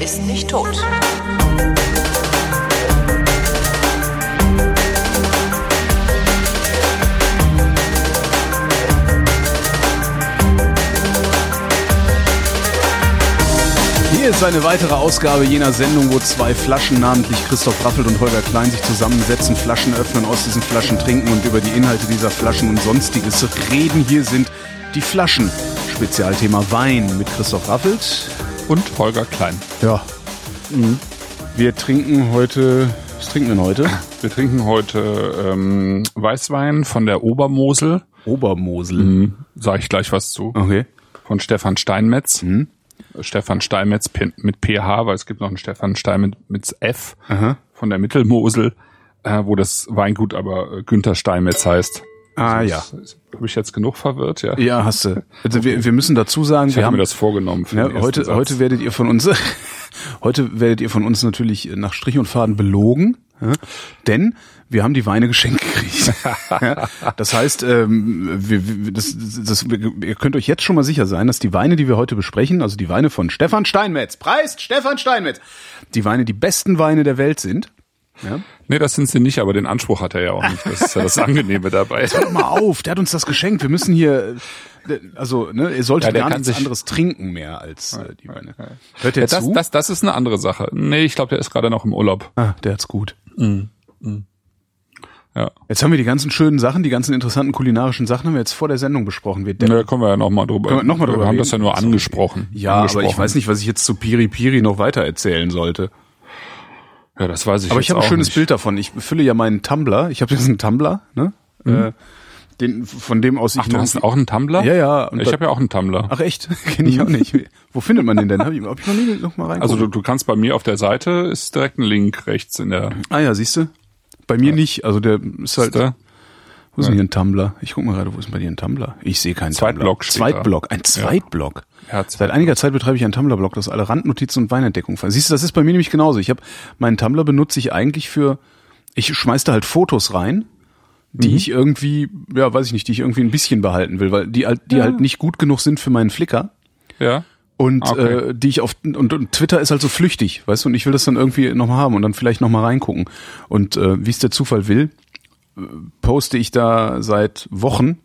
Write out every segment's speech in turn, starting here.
ist nicht tot. Hier ist eine weitere Ausgabe jener Sendung, wo zwei Flaschen, namentlich Christoph Raffelt und Holger Klein, sich zusammensetzen, Flaschen öffnen, aus diesen Flaschen trinken und über die Inhalte dieser Flaschen und sonstiges reden. Hier sind die Flaschen. Spezialthema Wein mit Christoph Raffelt. Und Holger Klein. Ja. Wir trinken heute. Was trinken wir denn heute? Wir trinken heute ähm, Weißwein von der Obermosel. Obermosel. Mhm. Sage ich gleich was zu. Okay. Von Stefan Steinmetz. Stefan Steinmetz P- mit PH, weil es gibt noch einen Stefan Steinmetz mit F Aha. von der Mittelmosel, äh, wo das Weingut aber äh, Günther Steinmetz heißt. Ah ja. Habe ich jetzt genug verwirrt? Ja. Ja, hast du. Also wir, wir müssen dazu sagen, Ich wir habe haben mir das vorgenommen. Ja, heute, Satz. heute werdet ihr von uns, heute werdet ihr von uns natürlich nach Strich und Faden belogen, ja? denn wir haben die Weine geschenkt gekriegt. ja? Das heißt, ähm, wir, wir, das, das, ihr könnt euch jetzt schon mal sicher sein, dass die Weine, die wir heute besprechen, also die Weine von Stefan Steinmetz, preist Stefan Steinmetz, die Weine die besten Weine der Welt sind. Ja? Nee, das sind sie nicht, aber den Anspruch hat er ja auch nicht. Das ist ja das Angenehme dabei. Hör doch mal auf, der hat uns das geschenkt. Wir müssen hier, also ne, ihr solltet Ja, gar nichts anderes trinken mehr als äh, die Weine. Hört Ja, ihr das, zu? das, das ist eine andere Sache. Nee, ich glaube, der ist gerade noch im Urlaub. ah, der hat's gut. Ja. Jetzt haben wir die ganzen schönen Sachen, die ganzen interessanten kulinarischen Sachen haben wir jetzt vor der Sendung besprochen. Wir Da kommen wir ja noch mal drüber. Noch mal drüber wir haben reden? das ja nur angesprochen. ja, aber angesprochen. ich weiß nicht, was ich jetzt zu Piri Piri noch weiter erzählen sollte. Ja, das weiß ich Aber ich habe ein schönes nicht. Bild davon. Ich fülle ja meinen Tumblr. Ich habe jetzt einen Tumblr, ne? Äh, den, von dem aus ich Ach, du hast auch einen Tumblr? Ja, ja. Ich habe ja auch einen Tumblr. Ach echt? Kenne ich auch nicht. Wo findet man den denn? Hab ich, hab ich noch nie noch mal reingucken. Also du, du kannst bei mir auf der Seite ist direkt ein Link rechts in der ah ja, siehst du? Bei mir nicht. Also der ist halt. da. Wo ist denn hier ein Tumblr? Ich guck mal gerade, wo ist denn bei dir ein Tumblr? Ich sehe keinen Zweitblock Tumblr. steht da. Zweitblock, ein Zweitblock. Ja, Seit einiger Zeit betreibe ich einen Tumblr-Blog, das alle Randnotizen und Weinentdeckungen fallen. Siehst du, das ist bei mir nämlich genauso. Ich habe meinen Tumblr benutze ich eigentlich für, ich schmeiß da halt Fotos rein, die ich irgendwie, ja, weiß ich nicht, die ich irgendwie ein bisschen behalten will, weil die halt, die halt nicht gut genug sind für meinen Flickr. Ja. Und Okay. äh, die ich auf und, und Twitter ist halt so flüchtig, weißt du, und ich will das dann irgendwie nochmal haben und dann vielleicht nochmal reingucken. Und äh, wie es der Zufall will, äh, poste ich da seit Wochen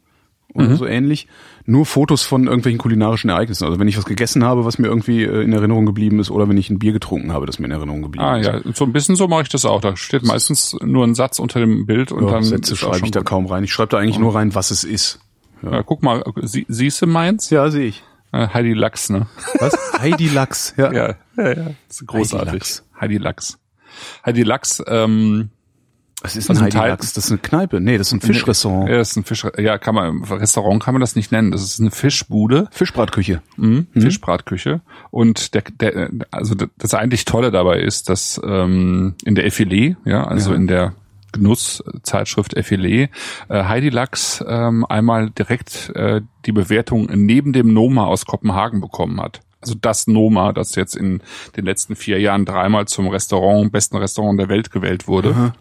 oder Mhm. so ähnlich nur Fotos von irgendwelchen kulinarischen Ereignissen. Also wenn ich was gegessen habe, was mir irgendwie äh, in Erinnerung geblieben ist, oder wenn ich ein Bier getrunken habe, das mir in Erinnerung geblieben Ah ist. ja, so ein bisschen so mache ich das auch. Da steht meistens nur ein Satz unter dem Bild und Ja, dann Sätze schreibe ich da kaum rein. Ich schreibe da eigentlich nur rein, was es ist. Ja, guck mal, sie, siehst du meins? Ja, sehe ich. Äh, Heidi Lachs, ne? Was? Heidi Lachs. Ja. Ja, ja, ja. Das ist großartig. Lachs. Heidi Lachs. Heidi Lachs, ähm, Das ist Heidi ein Teil- Lachs? Das ist eine Kneipe. Nee, das ist ein Fischrestaurant. ja, das ist ein Fisch, ja, kann man, Restaurant kann man das nicht nennen. Das ist eine Fischbude. Fischbratküche. Mhm. Fischbratküche. Und der, der, also das eigentlich Tolle dabei ist, dass ähm, in der Effilé, ja, also Ja. in der Genusszeitschrift Effilé, äh, Heidi Lachs ähm, einmal direkt äh, die Bewertung neben dem Noma aus Kopenhagen bekommen hat. Also das Noma, das jetzt in den letzten vier Jahren dreimal zum Restaurant, besten Restaurant der Welt gewählt wurde.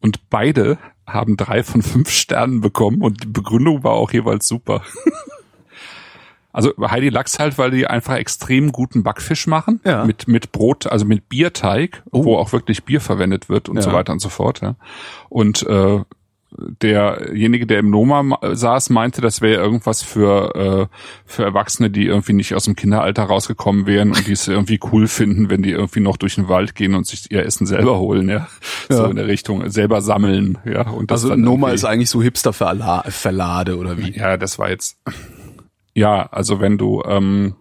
Und beide haben drei von fünf Sternen bekommen und die Begründung war auch jeweils super. Also Heidi Lachs halt, weil die einfach extrem guten Backfisch machen. Ja. Mit, mit Brot, also mit Bierteig, wo auch wirklich Bier verwendet wird und Ja. so weiter und so fort. Ja. Und äh, derjenige, der im Noma ma- saß, meinte, das wäre irgendwas für, äh, für Erwachsene, die irgendwie nicht aus dem Kinderalter rausgekommen wären und die es irgendwie cool finden, wenn die irgendwie noch durch den Wald gehen und sich ihr Essen selber holen, ja. So Ja. in der Richtung, selber sammeln, ja. Und das Also Noma ist eigentlich so Hipster-Verlade oder wie? ja, das war jetzt. Ja, also wenn du ähm,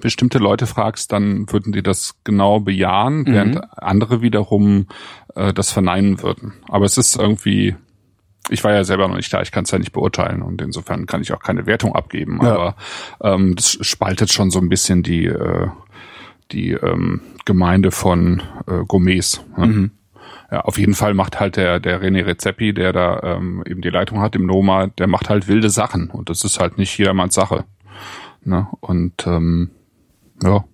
bestimmte Leute fragst, dann würden die das genau bejahen, während andere wiederum äh, das verneinen würden. Aber es ist irgendwie, ich war ja selber noch nicht da, ich kann es ja nicht beurteilen und insofern kann ich auch keine Wertung abgeben. Ja. Aber ähm, das spaltet schon so ein bisschen die äh, die ähm, Gemeinde von äh, Gourmets. Ne? Ja, auf jeden Fall macht halt der, der René Rezepi, der da ähm, eben die Leitung hat im Noma, der macht halt wilde Sachen und das ist halt nicht jedermanns Sache. Ne? Und ähm, ja.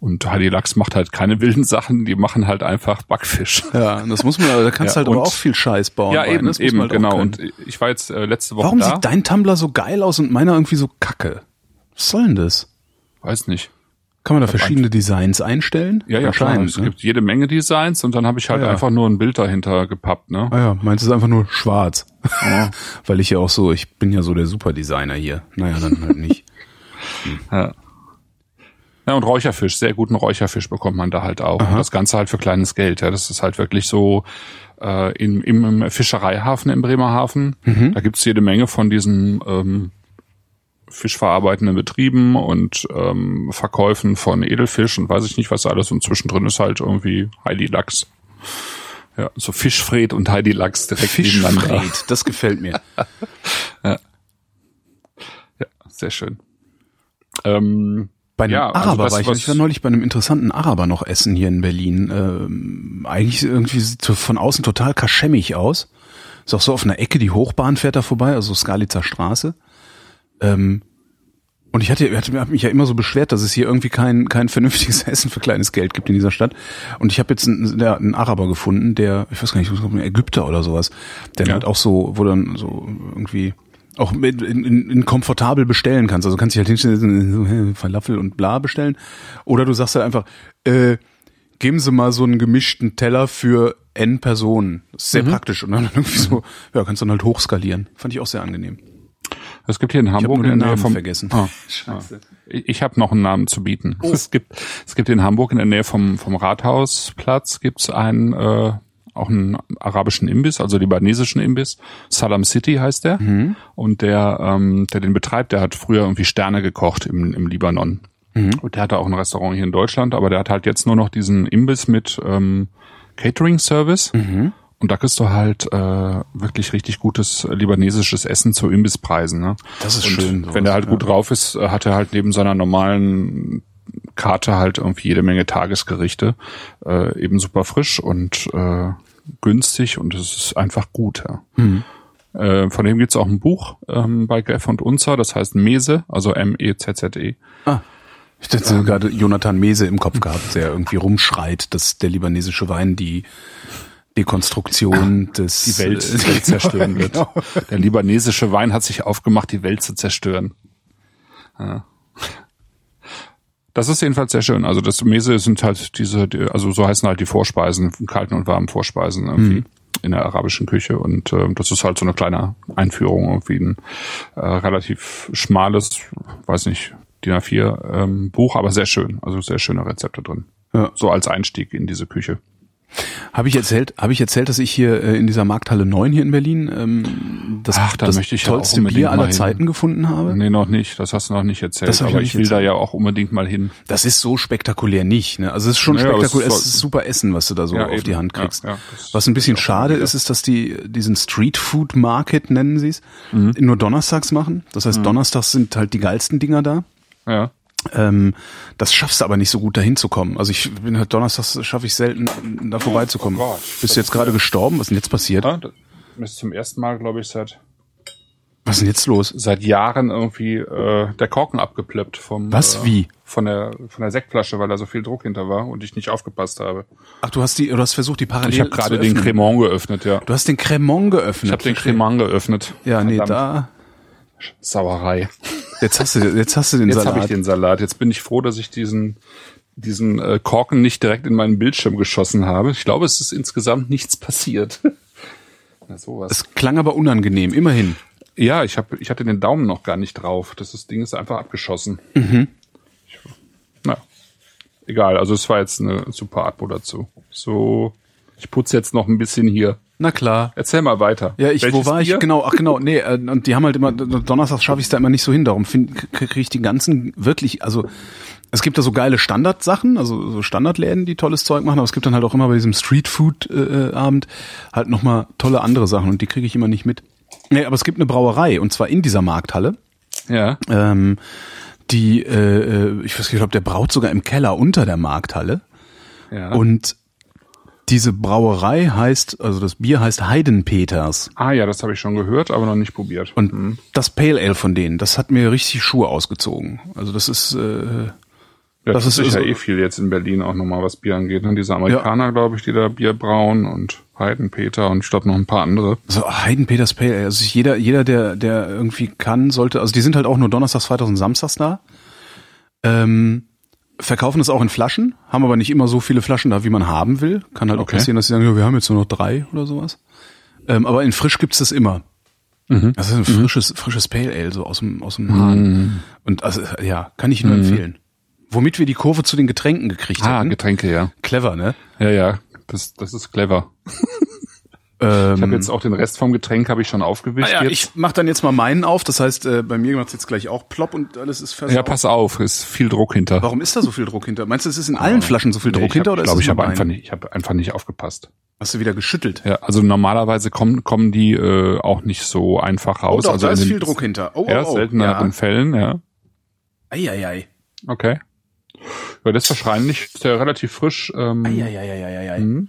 Und Heidi Lachs macht halt keine wilden Sachen, die machen halt einfach Backfisch. Ja, das muss man, da kannst du Ja, halt aber und- auch viel Scheiß bauen. Ja, eben, das eben, halt genau. Und ich war jetzt äh, letzte Woche Warum da. sieht dein Tumblr so geil aus und meiner irgendwie so kacke? Was soll denn das? Weiß nicht. Kann man da verschiedene Designs einstellen? Ja, ja, klar. Es ne? gibt jede Menge Designs und dann habe ich halt Ja, ja. einfach nur ein Bild dahinter gepappt, ne? Ah ja, meins ist einfach nur schwarz. Ja. Weil ich ja auch so, ich bin ja so der Superdesigner hier. Naja, dann halt nicht. Ja. Ja, und Räucherfisch, sehr guten Räucherfisch bekommt man da halt auch. Und das Ganze halt für kleines Geld. Ja, das ist halt wirklich so äh, im, im, Fischereihafen im Bremerhaven. Da gibt's jede Menge von diesen ähm, fischverarbeitenden Betrieben und ähm, Verkäufen von Edelfisch und weiß ich nicht was alles. Und zwischendrin ist halt irgendwie Heidi Lachs. Ja, so Fischfred und Heidi Lachs direkt nebeneinander. Fischfred, das gefällt mir. Ja, sehr schön. Ähm, Bei einem Ja, also Araber das, war ich, was- ich war neulich bei einem interessanten Araber noch essen hier in Berlin. Ähm, eigentlich irgendwie sieht so von außen total kaschemmig aus. Ist auch so auf einer Ecke, die Hochbahn fährt da vorbei, also Skalitzer Straße. Ähm, und ich hatte, hatte hab mich ja immer so beschwert, dass es hier irgendwie kein, kein vernünftiges Essen für kleines Geld gibt in dieser Stadt. Und ich habe jetzt einen, der, einen Araber gefunden, der, ich weiß gar nicht, ein Ägypter oder sowas, der Ja. halt auch so, wo dann so irgendwie auch mit, in, in, in komfortabel bestellen kannst. Also kannst dich halt hinstellen, Falafel und bla bestellen. Oder du sagst halt einfach, äh, geben Sie mal so einen gemischten Teller für N Personen. Das ist sehr praktisch. Und dann irgendwie so, ja, kannst du dann halt hochskalieren. Fand ich auch sehr angenehm. Es gibt hier in Hamburg nur den in der Nähe Namen vom vergessen. Ah, Scheiße. Ich, ich habe noch einen Namen zu bieten. Es gibt es gibt in Hamburg in der Nähe vom vom Rathausplatz gibt's einen äh, auch einen arabischen Imbiss, also libanesischen Imbiss. Salam City heißt der. Und der ähm, der den betreibt, der hat früher irgendwie Sterne gekocht im im Libanon. Und der hatte auch ein Restaurant hier in Deutschland, aber der hat halt jetzt nur noch diesen Imbiss mit ähm, Catering Service. Und da kriegst du halt äh, wirklich richtig gutes libanesisches Essen zu Imbisspreisen. Ne? Das ist Und schön, sowas, Wenn der halt ja. gut drauf ist, äh, hat er halt neben seiner normalen Karte halt irgendwie jede Menge Tagesgerichte. Äh, eben super frisch und äh, günstig und es ist einfach gut. Ja. Mhm. Äh, von dem gibt's auch ein Buch ähm, bei Greff und Unzer, das heißt Mese, also M-E-Z-Z-E. Ah. Ich hätte so gerade Jonathan Mese im Kopf gehabt, der irgendwie rumschreit, dass der libanesische Wein die Dekonstruktion des die Welt, Welt zerstören wird. Genau. Der libanesische Wein hat sich aufgemacht, die Welt zu zerstören. Ja. Das ist jedenfalls sehr schön. Also das Mese sind halt diese, die, also so heißen halt die Vorspeisen, kalten und warmen Vorspeisen irgendwie in der arabischen Küche. Und äh, das ist halt so eine kleine Einführung, irgendwie ein äh, relativ schmales, weiß nicht, DIN A4 ähm, Buch, aber sehr schön. Also sehr schöne Rezepte drin. Ja. So als Einstieg in diese Küche. Habe ich erzählt, habe ich erzählt, dass ich hier äh, in dieser Markthalle 9 hier in Berlin ähm, das, Ach, da das ich ja tollste unbedingt Bier aller. Zeiten gefunden habe? Nee, noch nicht. Das hast du noch nicht erzählt. Das ich aber ich nicht will da erzählt. ja auch unbedingt mal hin. Das ist so spektakulär nicht. Ne? Also es ist schon Naja, aber es spektakulär. Es ist super Essen, was du da so Ja, auf eben. die Hand Ja, kriegst. ja, was ein bisschen schade ist, ist, dass die diesen Street Food Market nennen sie es Mhm. nur donnerstags machen. Das heißt, donnerstags sind halt die geilsten Dinger da. Ja. Ähm, das schaffst du aber nicht so gut dahin zu kommen. Also ich bin halt donnerstags schaffe ich selten da vorbeizukommen. oh Gott. Bist du jetzt gerade gestorben? Was ist denn jetzt passiert? ja das ist zum ersten Mal, glaube ich, seit Was ist denn jetzt los? seit Jahren irgendwie äh, der Korken abgeplöppt vom Was? Äh, Wie? von der von der Sektflasche, weil da so viel Druck hinter war und ich nicht aufgepasst habe. Ach, du hast die, du hast versucht, die parallel Ich habe gerade den. Cremant geöffnet, ja. Du hast den Cremant geöffnet. Ich habe den. Cremant geöffnet. Ja, nee, Verdammt. da. Sauerei. Jetzt hast du, jetzt hast du den Jetzt Salat. habe ich den Salat. Jetzt bin ich froh, dass ich diesen diesen äh, Korken nicht direkt in meinen Bildschirm geschossen habe. Ich glaube, es ist insgesamt nichts passiert. Na sowas. Es klang aber unangenehm, immerhin. Ja, ich habe, ich hatte den Daumen noch gar nicht drauf. Das, das Ding ist einfach abgeschossen. Mhm. Ich, na, egal. Also es war jetzt eine super Atmo dazu. So, ich putze jetzt noch ein bisschen hier. Na klar. Erzähl mal weiter. Ja, ich, wo Welches war ich? Bier? Genau, ach genau, nee, äh, und die haben halt immer, Donnerstag schaffe ich es da immer nicht so hin, darum kriege ich die ganzen wirklich, also es gibt da so geile Standardsachen, also so Standardläden, die tolles Zeug machen, aber es gibt dann halt auch immer bei diesem Streetfood-Abend halt nochmal tolle andere Sachen und die kriege ich immer nicht mit. Nee, aber es gibt eine Brauerei und zwar in dieser Markthalle. Ja. Ähm, die, äh, äh, ich weiß nicht, ich glaube, der braut sogar im Keller unter der Markthalle. ja. Und diese Brauerei heißt, also das Bier heißt Heidenpeters. ah ja, das habe ich schon gehört, aber noch nicht probiert. Und das Pale Ale von denen, das hat mir richtig Schuhe ausgezogen. Also das ist, äh, ja, das das ist sicher so- eh viel jetzt in Berlin auch nochmal, was Bier angeht. Ne? Diese Amerikaner, glaube ich, die da Bier brauen und Heidenpeter und ich glaube noch ein paar andere. so Heidenpeters Pale Ale. Also jeder, jeder, der, der irgendwie kann, sollte, also die sind halt auch nur donnerstags, freitags und samstags da. Ähm, verkaufen es auch in Flaschen, haben aber nicht immer so viele Flaschen da, wie man haben will. Kann halt auch Okay. passieren, dass sie sagen, ja, wir haben jetzt nur noch drei oder sowas. Ähm, aber in frisch gibt's das immer. Das ist ein frisches, frisches Pale Ale, so aus dem, aus dem Hahn. Und also, ja, kann ich nur empfehlen. Womit wir die Kurve zu den Getränken gekriegt Ah, hatten. Getränke, ja. Clever, ne? Ja, ja. Das, das ist clever. Ähm, Ich habe jetzt auch den Rest vom Getränk habe ich schon aufgewischt. ah ja, jetzt. ich mach dann jetzt mal meinen auf. Das heißt, äh, bei mir macht's jetzt gleich auch plopp und alles ist versaut. ja, pass auf, ist viel Druck hinter. Warum ist da so viel Druck hinter? Meinst du, es ist in allen Flaschen so viel Druck Nee, ich hinter hab, oder glaube ist ich, es habe einfach nicht, ich habe einfach nicht aufgepasst. Hast du wieder geschüttelt? Ja, also normalerweise kommen kommen die äh, auch nicht so einfach Oh, raus. doch, also da in ist den viel Druck hinter. Oh, Ja, oh, oh. selteneren Fällen, ja. Eieiei. Okay. Ja, das ist wahrscheinlich ist der relativ frisch. Ähm, Eieieiei. Mhm.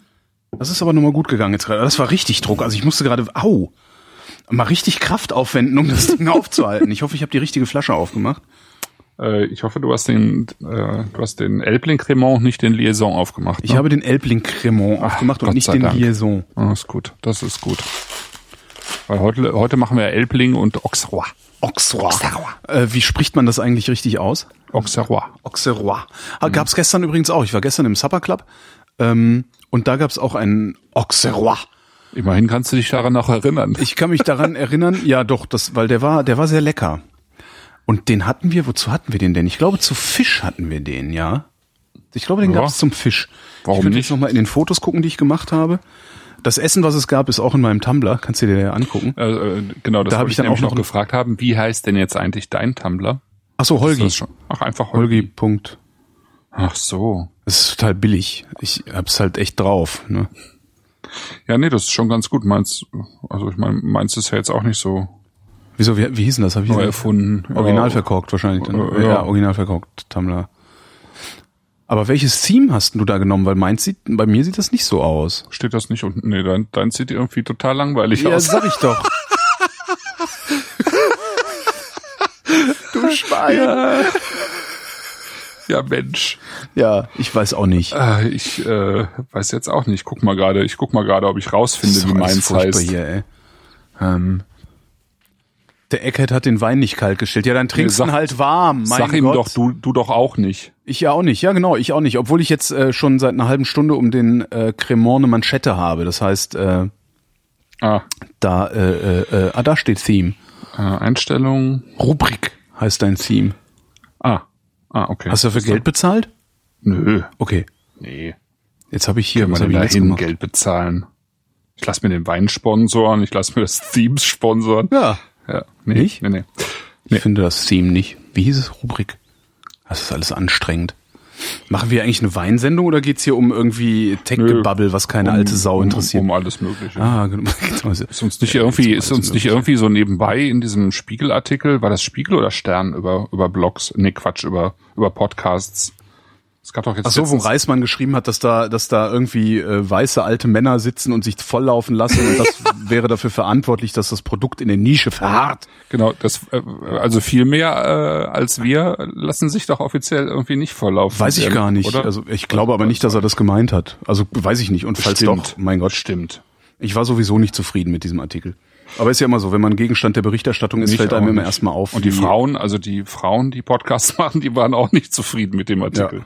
Das ist aber nochmal gut gegangen jetzt gerade. Das war richtig Druck. Also ich musste gerade, au, mal richtig Kraft aufwenden, um das Ding aufzuhalten. Ich hoffe, ich habe die richtige Flasche aufgemacht. äh, ich hoffe, du hast den, äh, du hast den Elbling Cremant, nicht den Liaison aufgemacht. Ich ne? habe den Elbling Cremant aufgemacht und Gott nicht den Dank. Liaison. Ah, ist gut, das ist gut. Weil heute, heute machen wir Elbling und Auxerrois. Auxerrois. Äh, wie spricht man das eigentlich richtig aus? Auxerrois. Auxerrois. Ah, gab's gestern übrigens auch. Ich war gestern im Supper Club ähm, und da gab's auch einen Auxerrois. Immerhin kannst du dich daran noch erinnern. Ich kann mich daran erinnern, ja doch, das, weil der war, der war sehr lecker. Und den hatten wir, wozu hatten wir den denn? Ich glaube, zu Fisch hatten wir den, ja. Ich glaube, den Ja. gab's zum Fisch. Warum ich könnte nicht? jetzt nochmal in den Fotos gucken, die ich gemacht habe. Das Essen, was es gab, ist auch in meinem Tumblr. Kannst du dir ja angucken. Äh, äh, genau, das Da hab habe ich dann nämlich auch noch noch gefragt haben. Wie heißt denn jetzt eigentlich dein Tumblr? Ach so, Holgi. Ach, einfach Holgi. Holgi. Punkt. Ach so. Das ist total billig. Ich hab's halt echt drauf. Ne? Ja, nee, das ist schon ganz gut. Meins, also ich meine, meins ist ja jetzt auch nicht so Wieso, wie, wie hieß denn das? Hab ich neu erfunden. Original ja, verkorkt wahrscheinlich. Dann. Äh, Ja, ja. original verkorkt, Tumblr. Aber welches Theme hast du da genommen? Weil meins sieht, bei mir sieht das nicht so aus. Steht das nicht unten? Nee, dein, dein sieht irgendwie total langweilig Ja, aus. sag ich doch. du Schwein. Ja, Mensch. Ja, ich weiß auch nicht. Äh, ich äh, weiß jetzt auch nicht. Guck mal gerade. Ich guck mal gerade, ob ich rausfinde, wie meins heißt. Hier, ey. Ähm, der Eckhead hat den Wein nicht kalt gestellt. Ja, dann trinkst du ihn halt warm. Mein Sag ihm Gott. doch, du, du doch auch nicht. Ich ja auch nicht. Ja, genau, ich auch nicht. Obwohl ich jetzt äh, schon seit einer halben Stunde um den äh, Cremant eine Manschette habe. Das heißt, äh, Ah, da, äh, äh, äh, ah, da steht Theme. äh, Einstellung. Rubrik heißt dein Theme. Ah, ah, okay. Hast du dafür Geld bezahlt? Nö. Okay. Nee. Jetzt habe ich hier, Kann was habe ich jetzt dahin gemacht? Geld bezahlen? Ich lass mir den Wein sponsoren, ich lass mir das Themes sponsoren. Ja. Ja, nee, Nicht? Nee, nee. Ich finde das Theme nicht. Wie hieß es? Rubrik. Das ist alles anstrengend. Machen wir eigentlich eine Weinsendung oder geht's hier um irgendwie Tech-Gebubble, was keine alte Sau interessiert? Um, um alles Mögliche. ah, genau. Ist uns nicht irgendwie, ist uns nicht irgendwie so nebenbei in diesem Spiegelartikel, war das Spiegel oder Stern über, über Blogs? Nee, Quatsch, über, über Podcasts. Es gab doch jetzt Ach so, wo Reismann geschrieben hat, dass da, dass da irgendwie äh, weiße alte Männer sitzen und sich volllaufen lassen und das wäre dafür verantwortlich, dass das Produkt in der Nische verharrt. Genau, das, äh, also viel mehr äh, als wir lassen sich doch offiziell irgendwie nicht vorlaufen. Weiß ich werden, gar nicht. Oder? Also ich glaube aber nicht, dass er das gemeint hat. Also weiß ich nicht. Und falls Stimmt. doch, mein Gott, Stimmt. ich war sowieso nicht zufrieden mit diesem Artikel. Aber ist ja immer so, wenn man Gegenstand der Berichterstattung ist, Nicht fällt einem immer nicht. erstmal auf. Und die Frauen, also die Frauen, die Podcasts machen, die waren auch nicht zufrieden mit dem Artikel.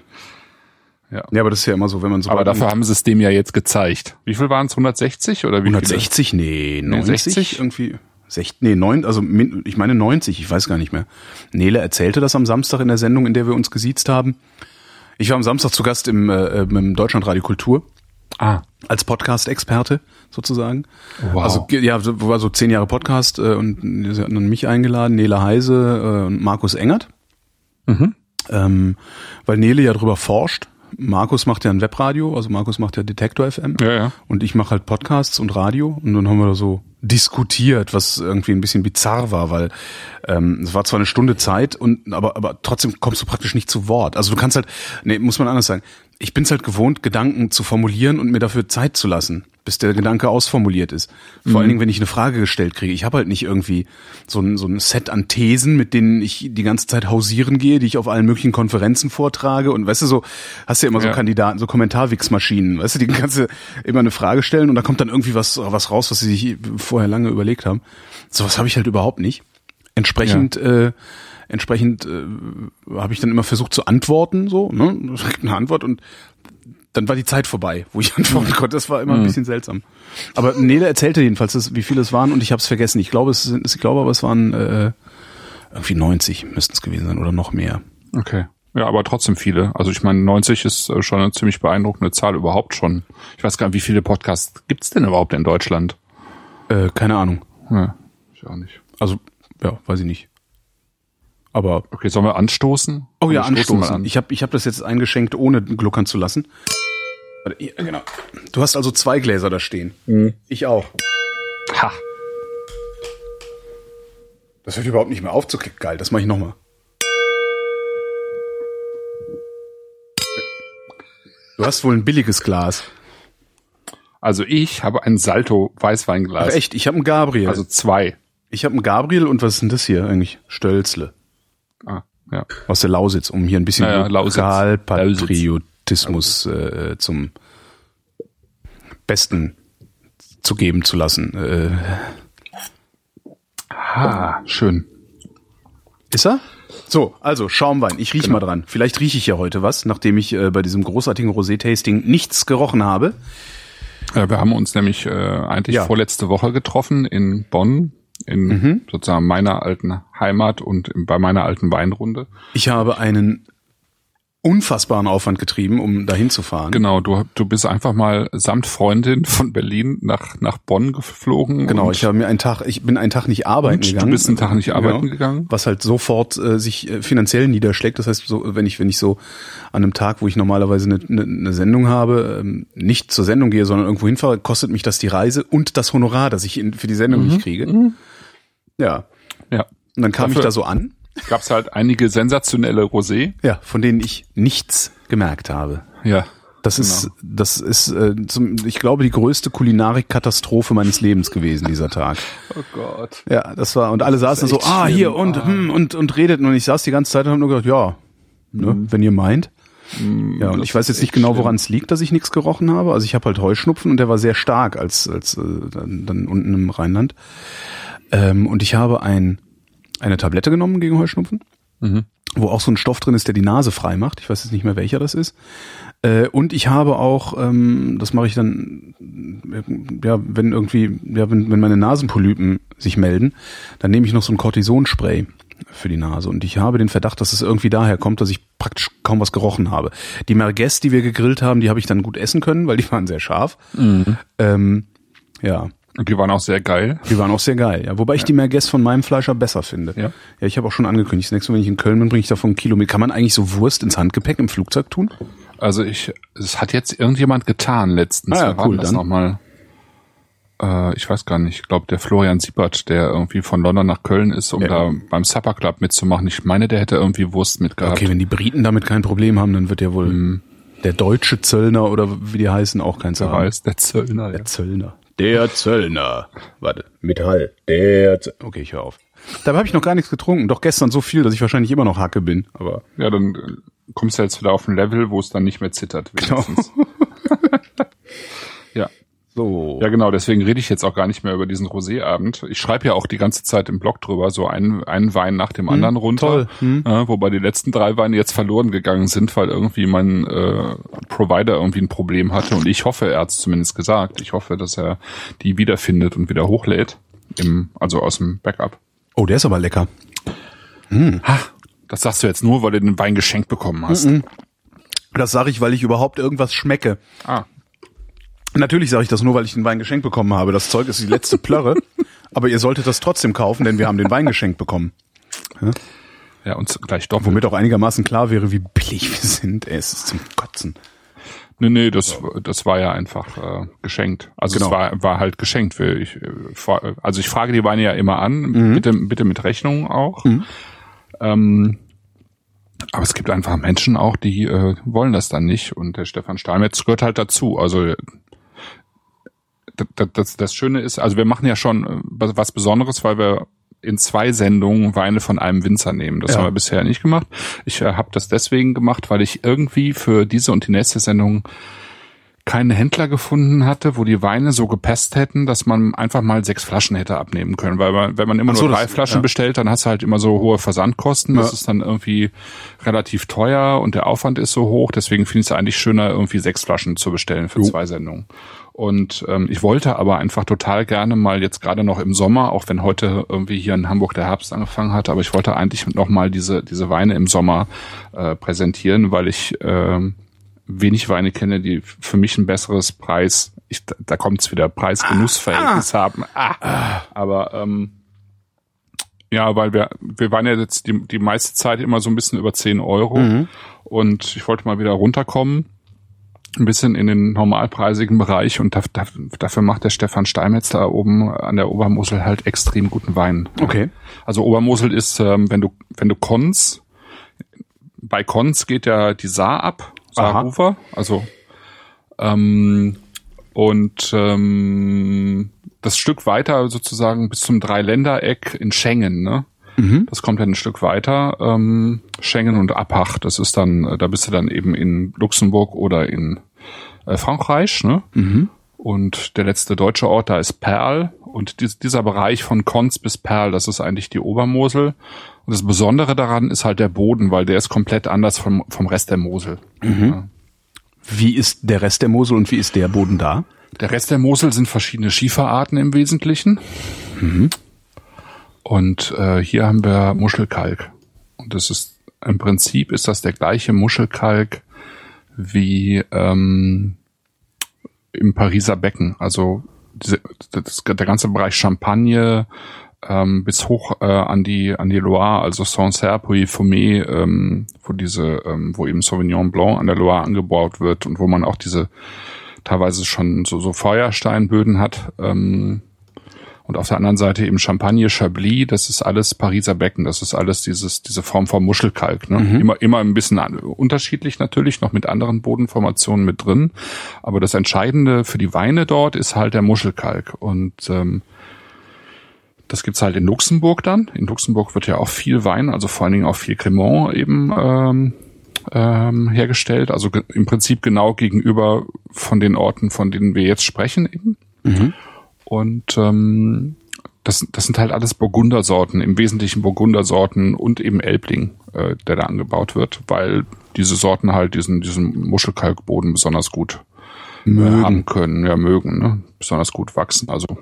Ja, aber das ist ja immer so, wenn man so Aber dafür haben sie es dem ja jetzt gezeigt. Wie viel waren es? 160 oder wie 160, nee, 90 60? irgendwie. 60, nee, 9, also ich meine 90, ich weiß gar nicht mehr. Nele erzählte das am Samstag in der Sendung, in der wir uns gesiezt haben. Ich war am Samstag zu Gast im, äh, im Deutschlandradio Kultur Viele? Ah, als Podcast-Experte sozusagen. Wow. Also ja, war so zehn Jahre Podcast äh, und sie hatten mich eingeladen, Nele Heise äh, und Markus Engert. Ähm, weil Nele ja drüber forscht. Markus macht ja ein Webradio, also Markus macht ja Detektor FM. Ja, ja. Und ich mache halt Podcasts und Radio. Und dann haben wir da so diskutiert, was irgendwie ein bisschen bizarr war, weil ähm, es war zwar eine Stunde Zeit und aber aber trotzdem kommst du praktisch nicht zu Wort. Also du kannst halt, nee, muss man anders sagen. Ich bin's halt gewohnt, Gedanken zu formulieren und mir dafür Zeit zu lassen, bis der Gedanke ausformuliert ist. Vor allen Dingen, wenn ich eine Frage gestellt kriege. Ich habe halt nicht irgendwie so ein, so ein Set an Thesen, mit denen ich die ganze Zeit hausieren gehe, die ich auf allen möglichen Konferenzen vortrage. Und weißt du, so hast du ja immer so Ja. Kandidaten, so Kommentarwix-Maschinen, weißt du, die kannst du immer eine Frage stellen und da kommt dann irgendwie was, was raus, was sie sich vorher lange überlegt haben. Sowas habe ich halt überhaupt nicht. Entsprechend, äh, entsprechend äh, habe ich dann immer versucht zu antworten, so, ne? Eine Antwort und dann war die Zeit vorbei, wo ich antworten konnte. Das war immer ein bisschen seltsam. Aber Nele erzählte jedenfalls, dass, wie viele es waren und ich habe es vergessen. Ich glaube, es sind, ich glaube, aber es waren äh, irgendwie 90 müssten es gewesen sein oder noch mehr. Okay. Ja, aber trotzdem viele. Also ich meine, 90 ist äh, schon eine ziemlich beeindruckende Zahl überhaupt schon. Ich weiß gar nicht, wie viele Podcasts gibt's denn überhaupt in Deutschland? Äh, keine Ahnung. Ja, ich auch nicht. Also, ja, weiß ich nicht. Aber Okay, sollen wir anstoßen? Oh ja, anstoßen. An. Ich habe ich hab das jetzt eingeschenkt, ohne gluckern zu lassen. Warte, hier, genau. Du hast also zwei Gläser da stehen. Ich auch. Ha. Das hört überhaupt nicht mehr auf zu klicken. Geil, das mache ich nochmal. Du hast wohl ein billiges Glas. Also ich habe ein Salto Weißweinglas. Ach echt, ich habe ein Gabriel. Also zwei. ich habe ein Gabriel und was ist denn das hier eigentlich? Stölzle. Ah, ja. Aus der Lausitz, um hier ein bisschen Ja, ja. Lokalpatriotismus äh, zum Besten zu geben zu lassen. Äh, Ah, schön. Ist er? So, also Schaumwein. Ich riech mal dran. Vielleicht rieche ich ja heute was, nachdem ich äh, bei diesem großartigen Rosé-Tasting nichts gerochen habe. Äh, wir haben uns nämlich äh, eigentlich Ja. vorletzte Woche getroffen in Bonn, in sozusagen meiner alten Heimat und bei meiner alten Weinrunde. Ich habe einen unfassbaren Aufwand getrieben, um dahin zu fahren. Genau, du, du bist einfach mal samt Freundin von Berlin nach, nach Bonn geflogen. Genau, ich habe mir einen Tag, ich bin einen Tag nicht arbeiten Und du gegangen. bist einen Tag nicht arbeiten Genau. gegangen? Was halt sofort äh, sich äh, finanziell niederschlägt. Das heißt, so, wenn ich, wenn ich so an einem Tag, wo ich normalerweise eine, eine, eine Sendung habe, ähm, nicht zur Sendung gehe, sondern irgendwo hinfahre, kostet mich das die Reise und das Honorar, das ich in, für die Sendung nicht kriege. Ja. ja. Und dann kam ich Dafür- da so an. Gab es halt einige sensationelle Rosé. Ja, von denen ich nichts gemerkt habe. Ja. Das ist, das ist, äh, zum, ich glaube, die größte Kulinarik-Katastrophe meines Lebens gewesen, dieser Tag. Oh Gott. Ja, das war, und alle saßen so, ah, schlimm. hier, und, hm, und, und redeten. Und ich saß die ganze Zeit und habe nur gedacht, ja, ne, wenn ihr meint. Ja, und das ich weiß jetzt nicht genau, woran es liegt, dass ich nichts gerochen habe. Also ich habe halt Heuschnupfen und der war sehr stark als, als äh, dann, dann unten im Rheinland. Ähm, und ich habe ein, eine Tablette genommen gegen Heuschnupfen, wo auch so ein Stoff drin ist, der die Nase frei macht. Ich weiß jetzt nicht mehr, welcher das ist. Äh, und ich habe auch, ähm, das mache ich dann, äh, ja, wenn irgendwie, ja, wenn, wenn meine Nasenpolypen sich melden, dann nehme ich noch so ein Cortisonspray für die Nase. Und ich habe den Verdacht, dass es irgendwie daher kommt, dass ich praktisch kaum was gerochen habe. Die Merguez, die wir gegrillt haben, die habe ich dann gut essen können, weil die waren sehr scharf. Ähm, ja, Und die waren auch sehr geil. die waren auch sehr geil. Ja, wobei ich die Merguez von meinem Fleischer besser finde. Ja. ja ich habe auch schon angekündigt, das nächste Mal, wenn ich in Köln bin, bringe ich davon ein Kilo mit. Kann man eigentlich so Wurst ins Handgepäck im Flugzeug tun? Also ich, es hat jetzt irgendjemand getan letztens. Ah ja, cool, dann. nochmal? Äh, ich weiß gar nicht. Ich glaube, der Florian Siebert, der irgendwie von London nach Köln ist, um Ja. da beim Supper Club mitzumachen. Ich meine, der hätte irgendwie Wurst mitgehabt. Okay, wenn die Briten damit kein Problem haben, dann wird ja wohl der deutsche Zöllner oder wie die heißen auch Wer haben. weiß, der Zöllner. Ja. Der Zöllner. Der Zöllner. Warte, Metall. Der Zö Okay, ich höre auf. Dabei habe ich noch gar nichts getrunken. Doch gestern so viel, dass ich wahrscheinlich immer noch Hacke bin. Aber ja, dann äh, kommst du jetzt wieder auf ein Level, wo es dann nicht mehr zittert. Wenigstens. ja. So. Ja, genau, deswegen rede ich jetzt auch gar nicht mehr über diesen Roséabend. Ich schreibe ja auch die ganze Zeit im Blog drüber, so einen, einen Wein nach dem anderen runter. toll. Äh, wobei die letzten drei Weine jetzt verloren gegangen sind, weil irgendwie mein äh, Provider irgendwie ein Problem hatte. Und ich hoffe, er hat es zumindest gesagt. Ich hoffe, dass er die wiederfindet und wieder hochlädt. Im, also aus dem Backup. Oh, der ist aber lecker. Ha, das sagst du jetzt nur, weil du den Wein geschenkt bekommen hast. Das sage ich, weil ich überhaupt irgendwas schmecke. Ah, Natürlich sage ich das nur, weil ich den Wein geschenkt bekommen habe. Das Zeug ist die letzte Plörre. aber ihr solltet das trotzdem kaufen, denn wir haben den Wein geschenkt bekommen. ja, und gleich doppelt. Womit auch einigermaßen klar wäre, wie billig wir sind. Ey, es ist zum Kotzen. Nee, nee, das, das war ja einfach äh, geschenkt. Also Genau. es war, war halt geschenkt. Ich, äh, also ich frage die Weine ja immer an, bitte, bitte mit Rechnung auch. Ähm, aber es gibt einfach Menschen auch, die äh, wollen das dann nicht. Und der Stefan Steinmetz gehört halt dazu. Also das, das, das Schöne ist, also wir machen ja schon äh, was Besonderes, weil wir in zwei Sendungen Weine von einem Winzer nehmen. Das Ja. haben wir bisher nicht gemacht. Ich äh, habe das deswegen gemacht, weil ich irgendwie für diese und die nächste Sendung keinen Händler gefunden hatte, wo die Weine so gepasst hätten, dass man einfach mal sechs Flaschen hätte abnehmen können. Weil man, wenn man immer so, nur drei das, Flaschen ja. bestellt, dann hast du halt immer so hohe Versandkosten. Ja. Das ist dann irgendwie relativ teuer und der Aufwand ist so hoch. Deswegen finde ich es eigentlich schöner, irgendwie sechs Flaschen zu bestellen für jo. zwei Sendungen. Und ähm, ich wollte aber einfach total gerne mal jetzt gerade noch im Sommer, auch wenn heute irgendwie hier in Hamburg der Herbst angefangen hat, aber ich wollte eigentlich noch mal diese diese Weine im Sommer äh, präsentieren, weil ich äh, wenig Weine kenne, die für mich ein besseres Preis, ich, da kommt es wieder, Preis-Genuss-Verhältnis ah, ah, haben. Ah, aber ähm, ja, weil wir, wir waren ja jetzt die, die meiste Zeit immer so ein bisschen über 10 Euro mhm. und ich wollte mal wieder runterkommen, ein bisschen in den normalpreisigen Bereich und da, da, dafür macht der Stefan Steinmetz da oben an der Obermosel halt extrem guten Wein. Okay. Also Obermosel ist, ähm, wenn du, wenn du Kons, bei Kons geht ja die Saar ab Saarhofer. Also ähm, und ähm, das Stück weiter sozusagen bis zum Dreiländereck in Schengen, ne? Mhm. Das kommt dann ein Stück weiter. Ähm, Schengen und Appach, das ist dann, da bist du dann eben in Luxemburg oder in äh, Frankreich, ne? Mhm. Und der letzte deutsche Ort, da ist Perl. Und dies, dieser Bereich von Konz bis Perl, das ist eigentlich die Obermosel. Und das Besondere daran ist halt der Boden, weil der ist komplett anders vom, vom Rest der Mosel. Mhm. Ja. Wie ist der Rest der Mosel und wie ist der Boden da? Der Rest der Mosel sind verschiedene Schieferarten im Wesentlichen. Mhm. Und äh, hier haben wir Muschelkalk. Und das ist im Prinzip ist das der gleiche Muschelkalk wie ähm, im Pariser Becken. Also diese, das, der ganze Bereich Champagne ähm, bis hoch äh, an die an die Loire, also Sancerre, Pouilly-Fumé, ähm, wo diese, ähm, wo eben Sauvignon Blanc an der Loire angebaut wird und wo man auch diese teilweise schon so, so Feuersteinböden hat. Ähm, und auf der anderen Seite eben Champagne, Chablis, das ist alles Pariser Becken, das ist alles dieses, diese Form von Muschelkalk. Ne? Mhm. Immer, immer ein bisschen unterschiedlich natürlich, noch mit anderen Bodenformationen mit drin. Aber das Entscheidende für die Weine dort ist halt der Muschelkalk. Und ähm, das gibt's halt in Luxemburg dann. In Luxemburg wird ja auch viel Wein, also vor allen Dingen auch viel Cremant eben ähm, ähm, hergestellt. Also im Prinzip genau gegenüber von den Orten, von denen wir jetzt sprechen eben. Mhm. Und ähm, das, das sind halt alles Burgundersorten, im Wesentlichen Burgundersorten und eben Elbling, äh, der da angebaut wird, weil diese Sorten halt diesen, diesen Muschelkalkboden besonders gut äh, mögen. haben können, ja mögen, ne? besonders gut wachsen. Also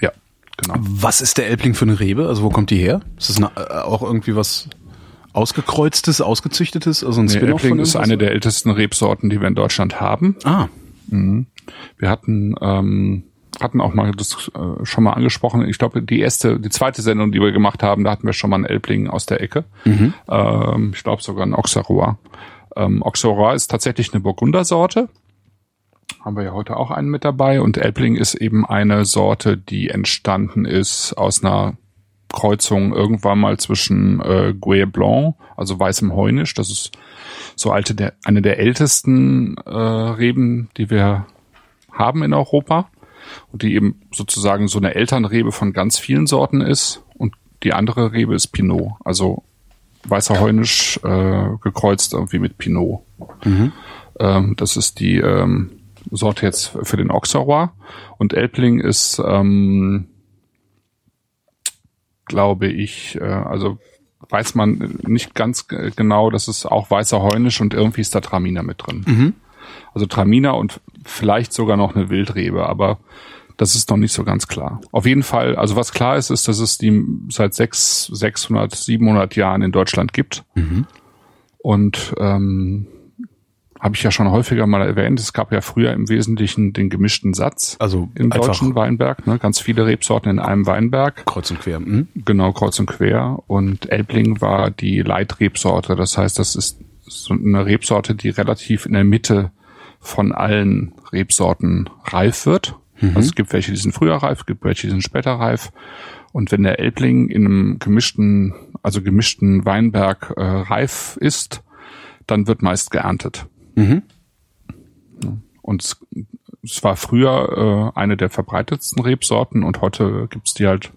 ja, genau. Was ist der Elbling für eine Rebe? Also wo kommt die her? Ist das eine, äh, auch irgendwie was ausgekreuztes, ausgezüchtetes? Also ein nee, Elbling ist eine der ältesten Rebsorten, die wir in Deutschland haben. Ah. Mhm. Wir hatten ähm, hatten auch mal das äh, schon mal angesprochen. Ich glaube, die erste, die zweite Sendung, die wir gemacht haben, da hatten wir schon mal einen Elbling aus der Ecke. Mhm. Ähm, ich glaube sogar ein Auxerrois. Ähm, Auxerrois ist tatsächlich eine Burgundersorte. Haben wir ja heute auch einen mit dabei. Und Elbling ist eben eine Sorte, die entstanden ist aus einer Kreuzung irgendwann mal zwischen äh, Gouet Blanc, also weißem Heunisch. Das ist so alte, der, eine der ältesten äh, Reben, die wir haben in Europa und die eben sozusagen so eine Elternrebe von ganz vielen Sorten ist und die andere Rebe ist Pinot, also weißer Heunisch äh, gekreuzt irgendwie mit Pinot. Mhm. Ähm, das ist die ähm, Sorte jetzt für den Auxerrois und Elbling ist, ähm, glaube ich, äh, also weiß man nicht ganz genau, das ist auch weißer Heunisch und irgendwie ist da Traminer mit drin. Mhm. Also Traminer und vielleicht sogar noch eine Wildrebe, aber das ist noch nicht so ganz klar. Auf jeden Fall, also was klar ist, ist, dass es die seit sechs, 600, 700 Jahren in Deutschland gibt. Mhm. Und ähm, habe ich ja schon häufiger mal erwähnt, es gab ja früher im Wesentlichen den gemischten Satz also im deutschen Weinberg, ne? ganz viele Rebsorten in einem Weinberg. Kreuz und quer. Mhm. Genau, kreuz und quer. Und Elbling war die Leitrebsorte. Das heißt, das ist so eine Rebsorte, die relativ in der Mitte von allen Rebsorten reif wird. Mhm. Also es gibt welche, die sind früher reif, es gibt welche, die sind später reif. Und wenn der Elbling in einem gemischten, also gemischten Weinberg äh, reif ist, dann wird meist geerntet. Mhm. Und es, es, war früher äh, eine der verbreitetsten Rebsorten und heute gibt's die halt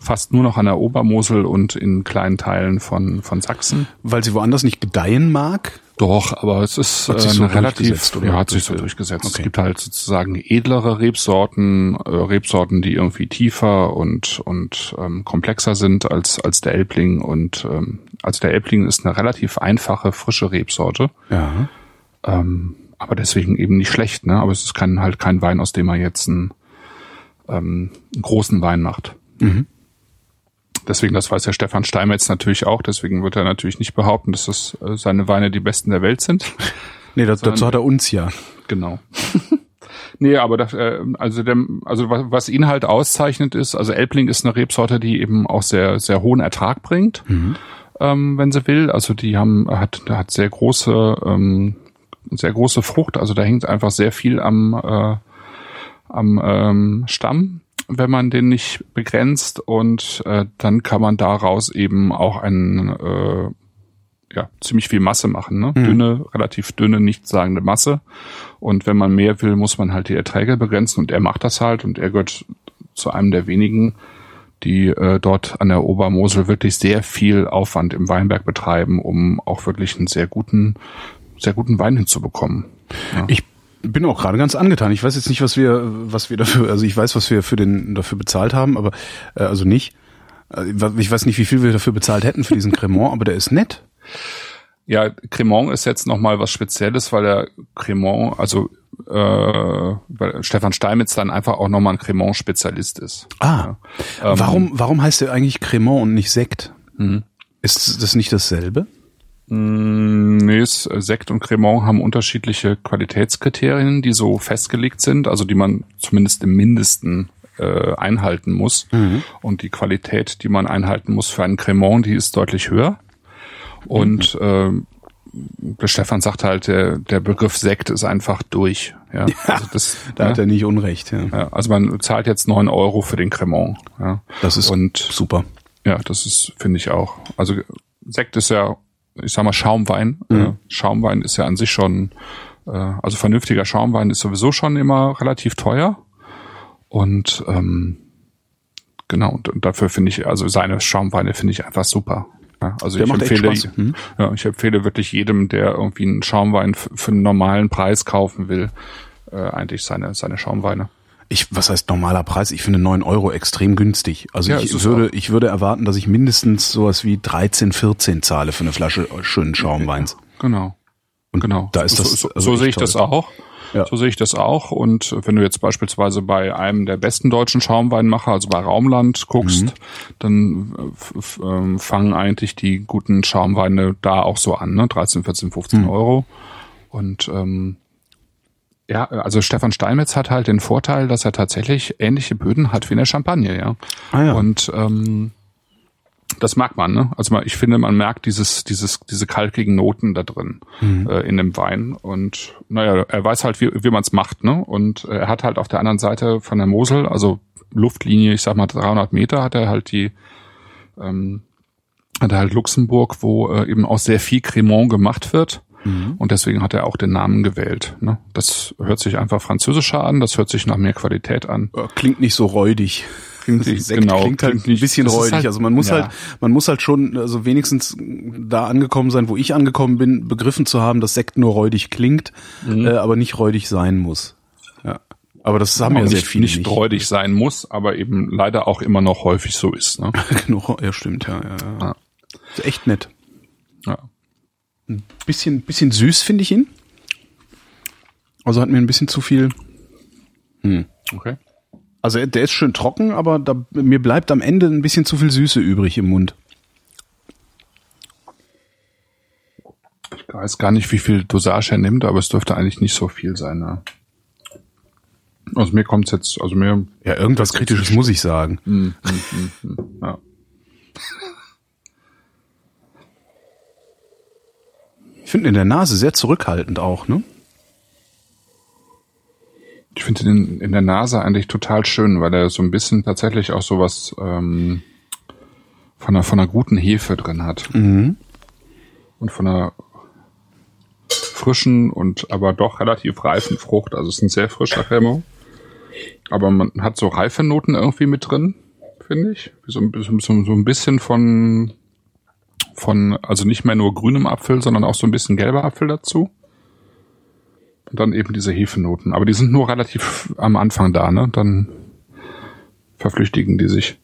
fast nur noch an der Obermosel und in kleinen Teilen von, von Sachsen. Weil sie woanders nicht gedeihen mag? Doch, aber es ist Hat äh, sich so eine relativ, ja, hat sich so durchgesetzt. Okay. Es gibt halt sozusagen edlere Rebsorten, äh, Rebsorten, die irgendwie tiefer und und ähm, komplexer sind als als der Elbling und ähm, also der Elbling ist eine relativ einfache frische Rebsorte, Ja. ähm, aber deswegen eben nicht schlecht, ne? Aber es ist kein halt kein Wein, aus dem man jetzt einen, ähm, einen großen Wein macht. Mhm. Deswegen, das weiß der Stefan Steinmetz natürlich auch, deswegen wird er natürlich nicht behaupten, dass das äh, seine Weine die besten der Welt sind. Nee, das, dazu hat er uns ja. Genau. nee, aber das, äh, also der, also was, ihn halt auszeichnet ist, also Elbling ist eine Rebsorte, die eben auch sehr sehr hohen Ertrag bringt, ähm, wenn sie will. Also die haben hat hat sehr große ähm, sehr große Frucht. Also da hängt einfach sehr viel am äh, am ähm, Stamm, wenn man den nicht begrenzt und äh, dann kann man daraus eben auch einen äh, ja, ziemlich viel Masse machen, ne? Dünne, relativ dünne, nichtssagende Masse. Und wenn man mehr will, muss man halt die Erträge begrenzen und er macht das halt und er gehört zu einem der wenigen, die äh, dort an der Obermosel wirklich sehr viel Aufwand im Weinberg betreiben, um auch wirklich einen sehr guten, sehr guten Wein hinzubekommen. Ja. Ich bin auch gerade ganz angetan. Ich weiß jetzt nicht, was wir, was wir dafür, also ich weiß, was wir für den dafür bezahlt haben, aber äh, also nicht. Äh, Ich weiß nicht, wie viel wir dafür bezahlt hätten für diesen Cremant, aber der ist nett. Ja, Cremant ist jetzt nochmal was Spezielles, weil der Cremant, also äh, weil Stefan Steinmetz dann einfach auch nochmal ein Cremant-Spezialist ist. Ah, Ähm, warum, warum heißt der eigentlich Cremant und nicht Sekt? Mhm. Ist das nicht dasselbe? Nee, es- Sekt und Cremant haben unterschiedliche Qualitätskriterien, die so festgelegt sind, also die man zumindest im Mindesten äh, einhalten muss. Und die Qualität, die man einhalten muss für einen Cremant, die ist deutlich höher. Und ähm, der Stefan sagt halt, der, der Begriff Sekt ist einfach durch. Ja, also das, Da ne? hat er nicht Unrecht. Ja. ja, also man zahlt jetzt neun Euro für den Cremant. Ja. Das ist und super. ja, das ist, finde ich auch. Also Sekt ist ja, ich sag mal, Schaumwein. Äh, Schaumwein ist ja an sich schon, äh, also vernünftiger Schaumwein ist sowieso schon immer relativ teuer. Und ähm, genau, und, und dafür finde ich, also seine Schaumweine finde ich einfach super. Ja, also Der ich empfehle. Hm? ja, ich empfehle wirklich jedem, der irgendwie einen Schaumwein für einen normalen Preis kaufen will, äh, eigentlich seine, seine Schaumweine. Ich, was heißt normaler Preis? Ich finde neun Euro extrem günstig. Also Ja, ich würde, ich würde erwarten, dass ich mindestens sowas wie 13, 14 zahle für eine Flasche schönen Schaumweins. Genau. Und Genau. da ist das so, so, also so sehe ich toll. das auch. Ja. So sehe ich das auch. Und wenn du jetzt beispielsweise bei einem der besten deutschen Schaumweinmacher, also bei Raumland, guckst, Mhm. dann äh, ähm, fangen eigentlich die guten Schaumweine da auch so an, ne? 13, 14, 15 Mhm. Euro. Und ähm, ja, also Stefan Steinmetz hat halt den Vorteil, dass er tatsächlich ähnliche Böden hat wie in der Champagne, ja. Ah ja. Und ähm, das mag man, ne? Also ich finde, man merkt dieses, dieses, diese kalkigen Noten da drin äh, in dem Wein. Und naja, er weiß halt, wie, wie man es macht, ne? Und äh, er hat halt auf der anderen Seite von der Mosel, also Luftlinie, ich sag mal 300 Meter, hat er halt die, ähm, hat er halt Luxemburg, wo äh, eben auch sehr viel Cremant gemacht wird. Und deswegen hat er auch den Namen gewählt. Ne? Das hört sich einfach französischer an, das hört sich nach mehr Qualität an. Klingt nicht so räudig. Klingt, Sekt genau, klingt halt klingt ein nicht- bisschen räudig. halt- also man muss ja. halt, man muss halt schon, also wenigstens da angekommen sein, wo ich angekommen bin, begriffen zu haben, dass Sekt nur räudig klingt, Mhm. äh, aber nicht räudig sein muss. Ja. Aber das haben ja sehr nicht, viele nicht räudig sein muss, aber eben leider auch immer noch häufig so ist. Ne? Genau, ja, stimmt, ja, ja, ja. Ja. Ist echt nett. Ja. Bisschen, bisschen süß finde ich ihn. Also hat mir ein bisschen zu viel. Okay. Also er- der ist schön trocken, aber da, mir bleibt am Ende ein bisschen zu viel Süße übrig im Mund. Ich weiß gar nicht, wie viel Dosage er nimmt, aber es dürfte eigentlich nicht so viel sein. Ne? Also mir kommt's jetzt, also mir, Ja, irgendwas Kritisches muss ich sagen. hm, hm, hm, hm, ja. Ich finde in der Nase sehr zurückhaltend auch, ne? Ich finde den in der Nase eigentlich total schön, weil er so ein bisschen tatsächlich auch sowas ähm, von einer, von einer guten Hefe drin hat. Mhm. Und von einer frischen und aber doch relativ reifen Frucht. Also es ist ein sehr frischer Cremant. Aber man hat so reife Noten irgendwie mit drin, finde ich. So, so, so ein bisschen von, von, also nicht mehr nur grünem Apfel, sondern auch so ein bisschen gelber Apfel dazu. Und dann eben diese Hefenoten. Aber die sind nur relativ am Anfang da, ne? Dann verflüchtigen die sich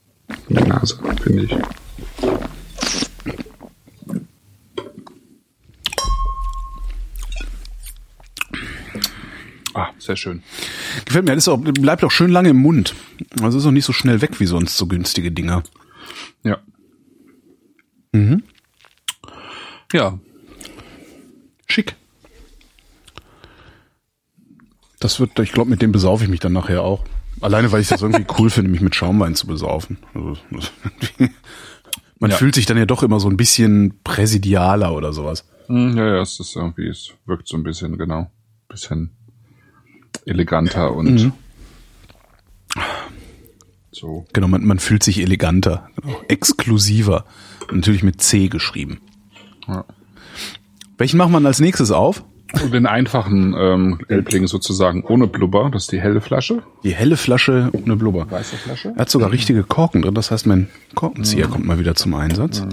in der Nase, finde ich. Ah, sehr schön. Gefällt mir, das ist auch, bleibt auch schön lange im Mund. Also ist auch nicht so schnell weg wie sonst so günstige Dinger. Ja. Ja, Schick. Das wird, ich glaube, mit dem besaufe ich mich dann nachher auch. Alleine, weil ich das irgendwie cool finde, mich mit Schaumwein zu besaufen. Also, man Ja. fühlt sich dann ja doch immer so ein bisschen präsidialer oder sowas. Hm, Ja, ja, es ist irgendwie, es wirkt so ein bisschen, genau, bisschen eleganter und so. Genau, man, man fühlt sich eleganter, genau. exklusiver. Natürlich mit C geschrieben. Ja. Welchen machen wir als nächstes auf? Den einfachen ähm, Elbling sozusagen ohne Blubber, das ist die helle Flasche. Die helle Flasche ohne Blubber. Weiße Flasche. Er hat sogar richtige Korken drin, das heißt, mein Korkenzieher kommt mal wieder zum Einsatz.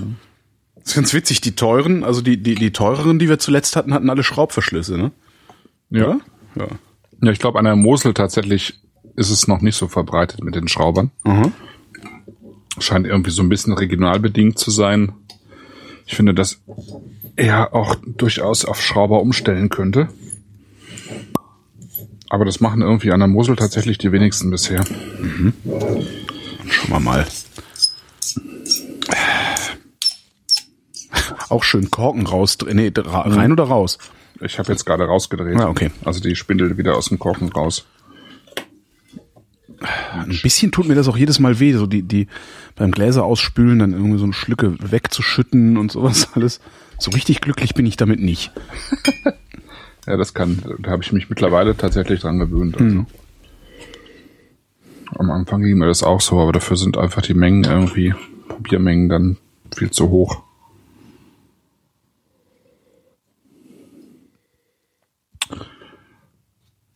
Das ist ganz witzig, die teuren, also die, die, die teureren, die wir zuletzt hatten, hatten alle Schraubverschlüsse, ne? Ja. Ja. Ja, ich glaube, an der Mosel tatsächlich ist es noch nicht so verbreitet mit den Schraubern. Mhm. Scheint irgendwie so ein bisschen regional bedingt zu sein. Ich finde, dass er auch durchaus auf Schrauber umstellen könnte. Aber das machen irgendwie an der Mosel tatsächlich die wenigsten bisher. Schauen wir mal. Auch schön Korken raus, nee, ra- rein oder raus? Ich habe jetzt gerade rausgedreht. Ah, okay. Also die Spindel wieder aus dem Korken raus. Ein bisschen tut mir das auch jedes Mal weh, so die, die beim Gläser ausspülen, dann irgendwie so eine Schlücke wegzuschütten und sowas alles. So richtig glücklich bin ich damit nicht. Ja, das kann, da habe ich mich mittlerweile tatsächlich dran gewöhnt. Also. Am Anfang ging mir das auch so, aber dafür sind einfach die Mengen irgendwie, Probiermengen dann viel zu hoch.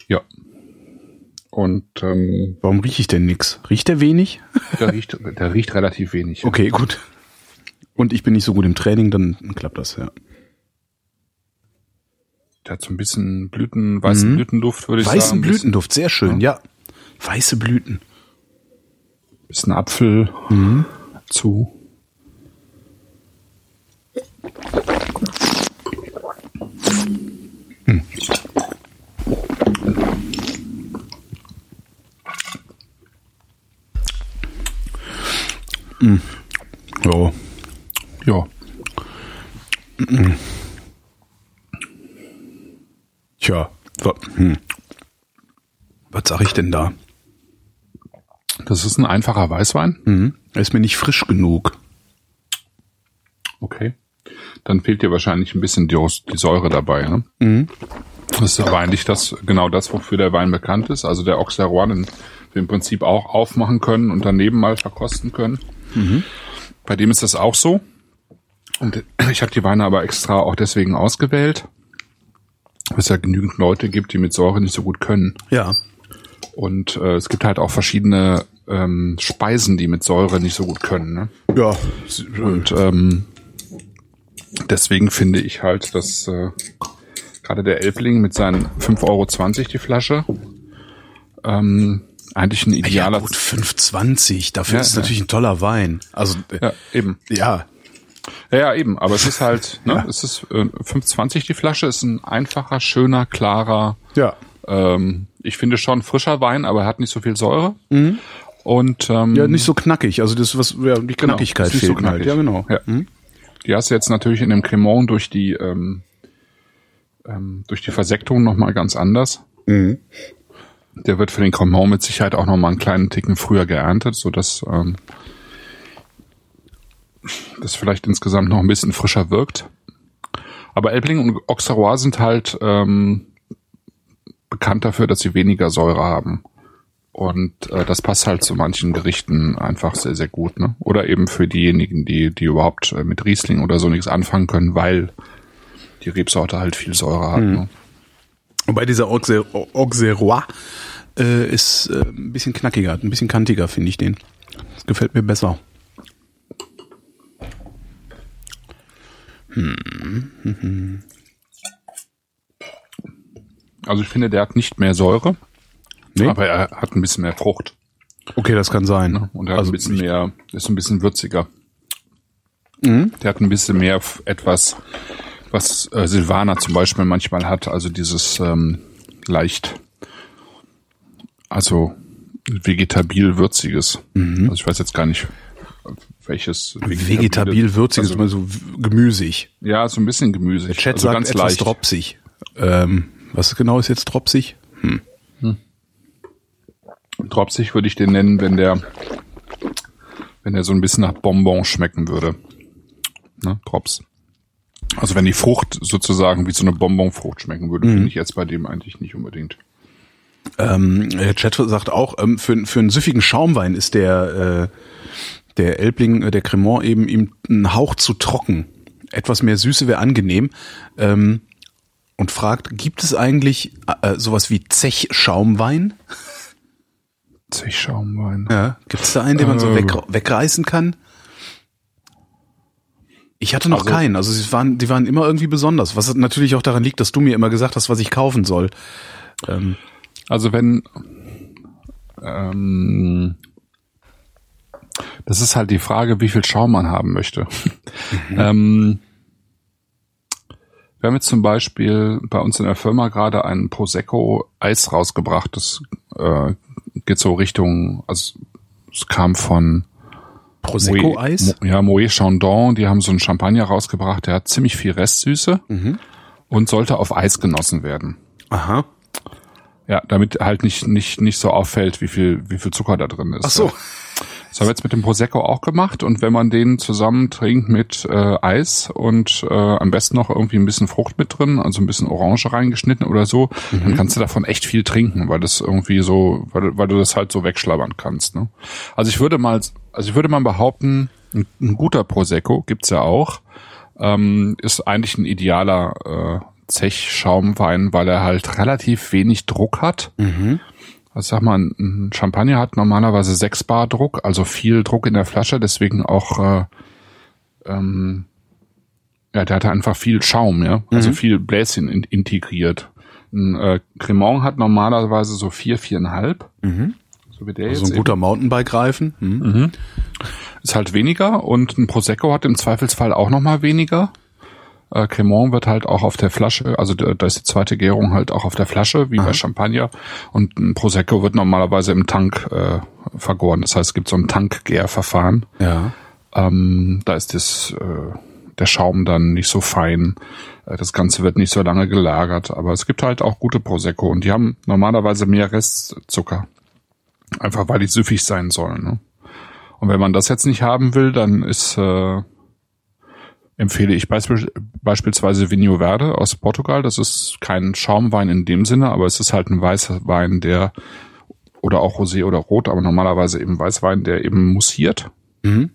Ja. Und ähm, Warum rieche ich denn nix? Riecht der wenig? der, riecht, der riecht relativ wenig. Okay, gut. Und ich bin nicht so gut im Training, dann klappt das, ja. Der hat so ein bisschen Blüten, weißen Blütenduft, würde ich Weißen sagen. Bisschen- Blütenduft, sehr schön, ja. Weiße Blüten. bisschen Apfel zu. Ja. Ja. Tja. wa- Hm. Was sag ich denn da? Das ist ein einfacher Weißwein. Mhm. Er ist mir nicht frisch genug. Okay. Dann fehlt dir wahrscheinlich ein bisschen die, die Säure dabei. Ne? Das ist aber eigentlich das, genau das, wofür der Wein bekannt ist. Also der Auxerrois, den wir im Prinzip auch aufmachen können und daneben mal verkosten können. Bei dem ist das auch so. Und ich habe die Weine aber extra auch deswegen ausgewählt, weil es ja genügend Leute gibt, die mit Säure nicht so gut können. Ja. Und äh, es gibt halt auch verschiedene ähm, Speisen, die mit Säure nicht so gut können. Ne? Ja. Und ähm, deswegen finde ich halt, dass äh, gerade der Elbling mit seinen 5,20 Euro die Flasche ähm, eigentlich ein Ja, idealer... gut, 5,20. Dafür Ja, ist es ja. natürlich ein toller Wein. Also, äh, ja, eben. ja. Ja, ja, eben. Aber es ist halt, ne, es ist äh, 5,20 die Flasche, ist ein einfacher, schöner, klarer, Ja. ähm, ich finde schon frischer Wein, aber er hat nicht so viel Säure. Und ähm, Mhm. Ja, nicht so knackig. Also das, was, ja, die Genau, Knackigkeit ist nicht so fehlt mir halt. knackig. Ja, genau. Ja. Die hast du jetzt natürlich in dem Cremant durch die ähm, ähm, durch die Versektung noch mal ganz anders. Mhm. Der wird für den Cremant mit Sicherheit auch noch mal einen kleinen Ticken früher geerntet, so dass ähm, das vielleicht insgesamt noch ein bisschen frischer wirkt. Aber Elbling und Auxerrois sind halt ähm, bekannt dafür, dass sie weniger Säure haben. Und äh, das passt halt zu manchen Gerichten einfach sehr, sehr gut. Ne? Oder eben für diejenigen, die, die überhaupt äh, mit Riesling oder so nichts anfangen können, weil die Rebsorte halt viel Säure hat. Ne? Wobei dieser Auxer- Auxerrois äh, ist äh, ein bisschen knackiger, ein bisschen kantiger, finde ich den. Das gefällt mir besser. Also ich finde, der hat nicht mehr Säure, Nee? aber er hat ein bisschen mehr Frucht. Okay, das kann sein. Ne? Und er hat also ein bisschen mehr, ist ein bisschen würziger. Mhm. Der hat ein bisschen mehr etwas, was äh, Silvaner zum Beispiel manchmal hat, also dieses ähm, leicht, also vegetabil würziges. Also ich weiß jetzt gar nicht, welches Mhm. Vegetabil würzig ist also, so gemüsig. Ja, so ein bisschen gemüsig. Der Chat also sagt ganz etwas leicht. dropsig. Ähm, was genau ist jetzt dropsig? Dropsig würde ich den nennen, wenn der, wenn der so ein bisschen nach Bonbon schmecken würde. Ne, Drops. Also wenn die Frucht sozusagen wie so eine Bonbonfrucht schmecken würde, Mhm. finde ich jetzt bei dem eigentlich nicht unbedingt. Ähm, der Chat sagt auch, ähm, für, für einen süffigen Schaumwein ist der, äh, der Elbling, äh, der Cremant eben ihm ein Hauch zu trocken. Etwas mehr Süße wäre angenehm. Ähm, und fragt, gibt es eigentlich äh, sowas wie Zech-Schaumwein? Zechschaumwein. Ja. Gibt es da einen, den man so Äh. weg, wegreißen kann? Ich hatte noch Also- keinen. Also sie waren, die waren immer irgendwie besonders. Was natürlich auch daran liegt, dass du mir immer gesagt hast, was ich kaufen soll. Ähm, Also wenn ähm, das ist halt die Frage, wie viel Schaum man haben möchte. ähm, wir haben jetzt zum Beispiel bei uns in der Firma gerade ein Prosecco Eis rausgebracht. Das äh, geht so Richtung, also es kam von Prosecco-Eis? Ja, Moet Chandon, die haben so einen Champagner rausgebracht, der hat ziemlich viel Restsüße Mhm. und sollte auf Eis genossen werden. Aha. Ja, damit halt nicht, nicht, nicht so auffällt, wie viel, wie viel Zucker da drin ist. Ach so. Das haben wir jetzt mit dem Prosecco auch gemacht und wenn man den zusammen trinkt mit äh, Eis und äh, am besten noch irgendwie ein bisschen Frucht mit drin, also ein bisschen Orange reingeschnitten oder so, dann kannst du davon echt viel trinken, weil das irgendwie so, weil, du- weil du das halt so wegschlabbern kannst. Ne? Also ich würde mal, also ich würde mal behaupten, ein, ein guter Prosecco gibt's ja auch, ähm, ist eigentlich ein idealer äh, Zech-Schaumwein, weil er halt relativ wenig Druck hat. Also sag mal, ein Champagner hat normalerweise 6 Bar Druck, also viel Druck in der Flasche, deswegen auch, äh, ähm, ja, der hat einfach viel Schaum, ja, also viel Bläschen in, integriert. Ein äh, Cremant hat normalerweise so vier, viereinhalb, so wie der So jetzt ein guter Mountainbike-Reifen. Hm. ist halt weniger und ein Prosecco hat im Zweifelsfall auch nochmal weniger. Äh, Cremant wird halt auch auf der Flasche, also da ist die zweite Gärung halt auch auf der Flasche, wie bei Champagner. Und ein Prosecco wird normalerweise im Tank äh, vergoren. Das heißt, es gibt so ein Tankgärverfahren. Ja. Ähm, da ist das, äh, der Schaum dann nicht so fein. Äh, das Ganze wird nicht so lange gelagert. Aber es gibt halt auch gute Prosecco und die haben normalerweise mehr Restzucker. Einfach weil die süffig sein sollen. Ne? Und wenn man das jetzt nicht haben will, dann ist äh, empfehle ich beisp beispielsweise Vinho Verde aus Portugal. Das ist kein Schaumwein in dem Sinne, aber es ist halt ein weißer Wein, der oder auch Rosé oder Rot, aber normalerweise eben Weißwein, der eben mussiert. Mhm.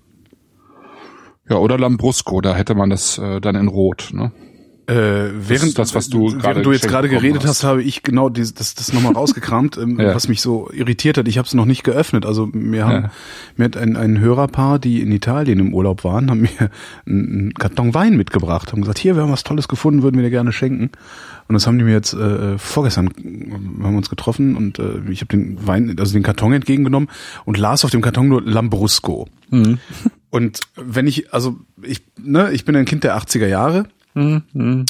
Ja, oder Lambrusco, da hätte man das äh, dann in Rot. Ne? Äh, während ist das, was du gerade während du jetzt gerade geredet hast. hast, habe ich genau dieses, das, das nochmal rausgekramt, ähm, Ja. was mich so irritiert hat. Ich habe es noch nicht geöffnet. Also mir haben Ja. mir hat ein, ein Hörerpaar, die in Italien im Urlaub waren, haben mir einen Karton Wein mitgebracht, haben gesagt, hier, wir haben was Tolles gefunden, würden wir dir gerne schenken. Und das haben die mir jetzt äh, vorgestern äh, haben wir uns getroffen und äh, ich habe den Wein, also den Karton entgegengenommen und las auf dem Karton nur Lambrusco. Und wenn ich, also ich, ne, ich bin ein Kind der 80er Jahre.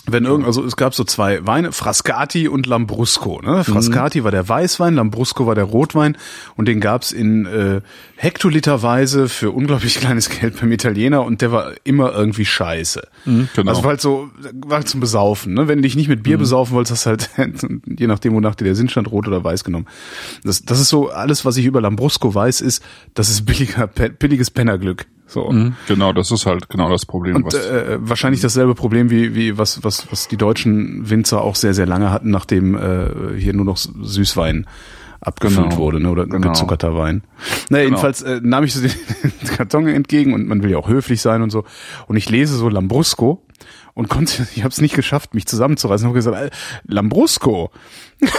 Wenn irgend, also es gab so zwei Weine, Frascati und Lambrusco. Ne? Frascati war der Weißwein, Lambrusco war der Rotwein und den gab's in äh, Hektoliterweise für unglaublich kleines Geld beim Italiener und der war immer irgendwie scheiße. genau. Also war halt so, war halt zum Besaufen. Ne? Wenn du dich nicht mit Bier besaufen wolltest, hast du halt, je nachdem, wonach dir der Sinn stand, rot oder weiß genommen. Das, das ist so, alles, was ich über Lambrusco weiß, ist, das ist billiger, billiges Pennerglück. So. Mhm, Genau, das ist halt genau das Problem. Und was, äh, wahrscheinlich dasselbe Problem wie wie was was was die deutschen Winzer auch sehr sehr lange hatten, nachdem äh, hier nur noch Süßwein abgefüllt Genau. wurde, ne, oder Genau. gezuckerter Wein. Naja, jedenfalls äh, nahm ich so den, Karton entgegen und man will ja auch höflich sein und so. Und ich lese so Lambrusco und konnte, ich habe es nicht geschafft, mich zusammenzureißen. habe gesagt, äh, Lambrusco.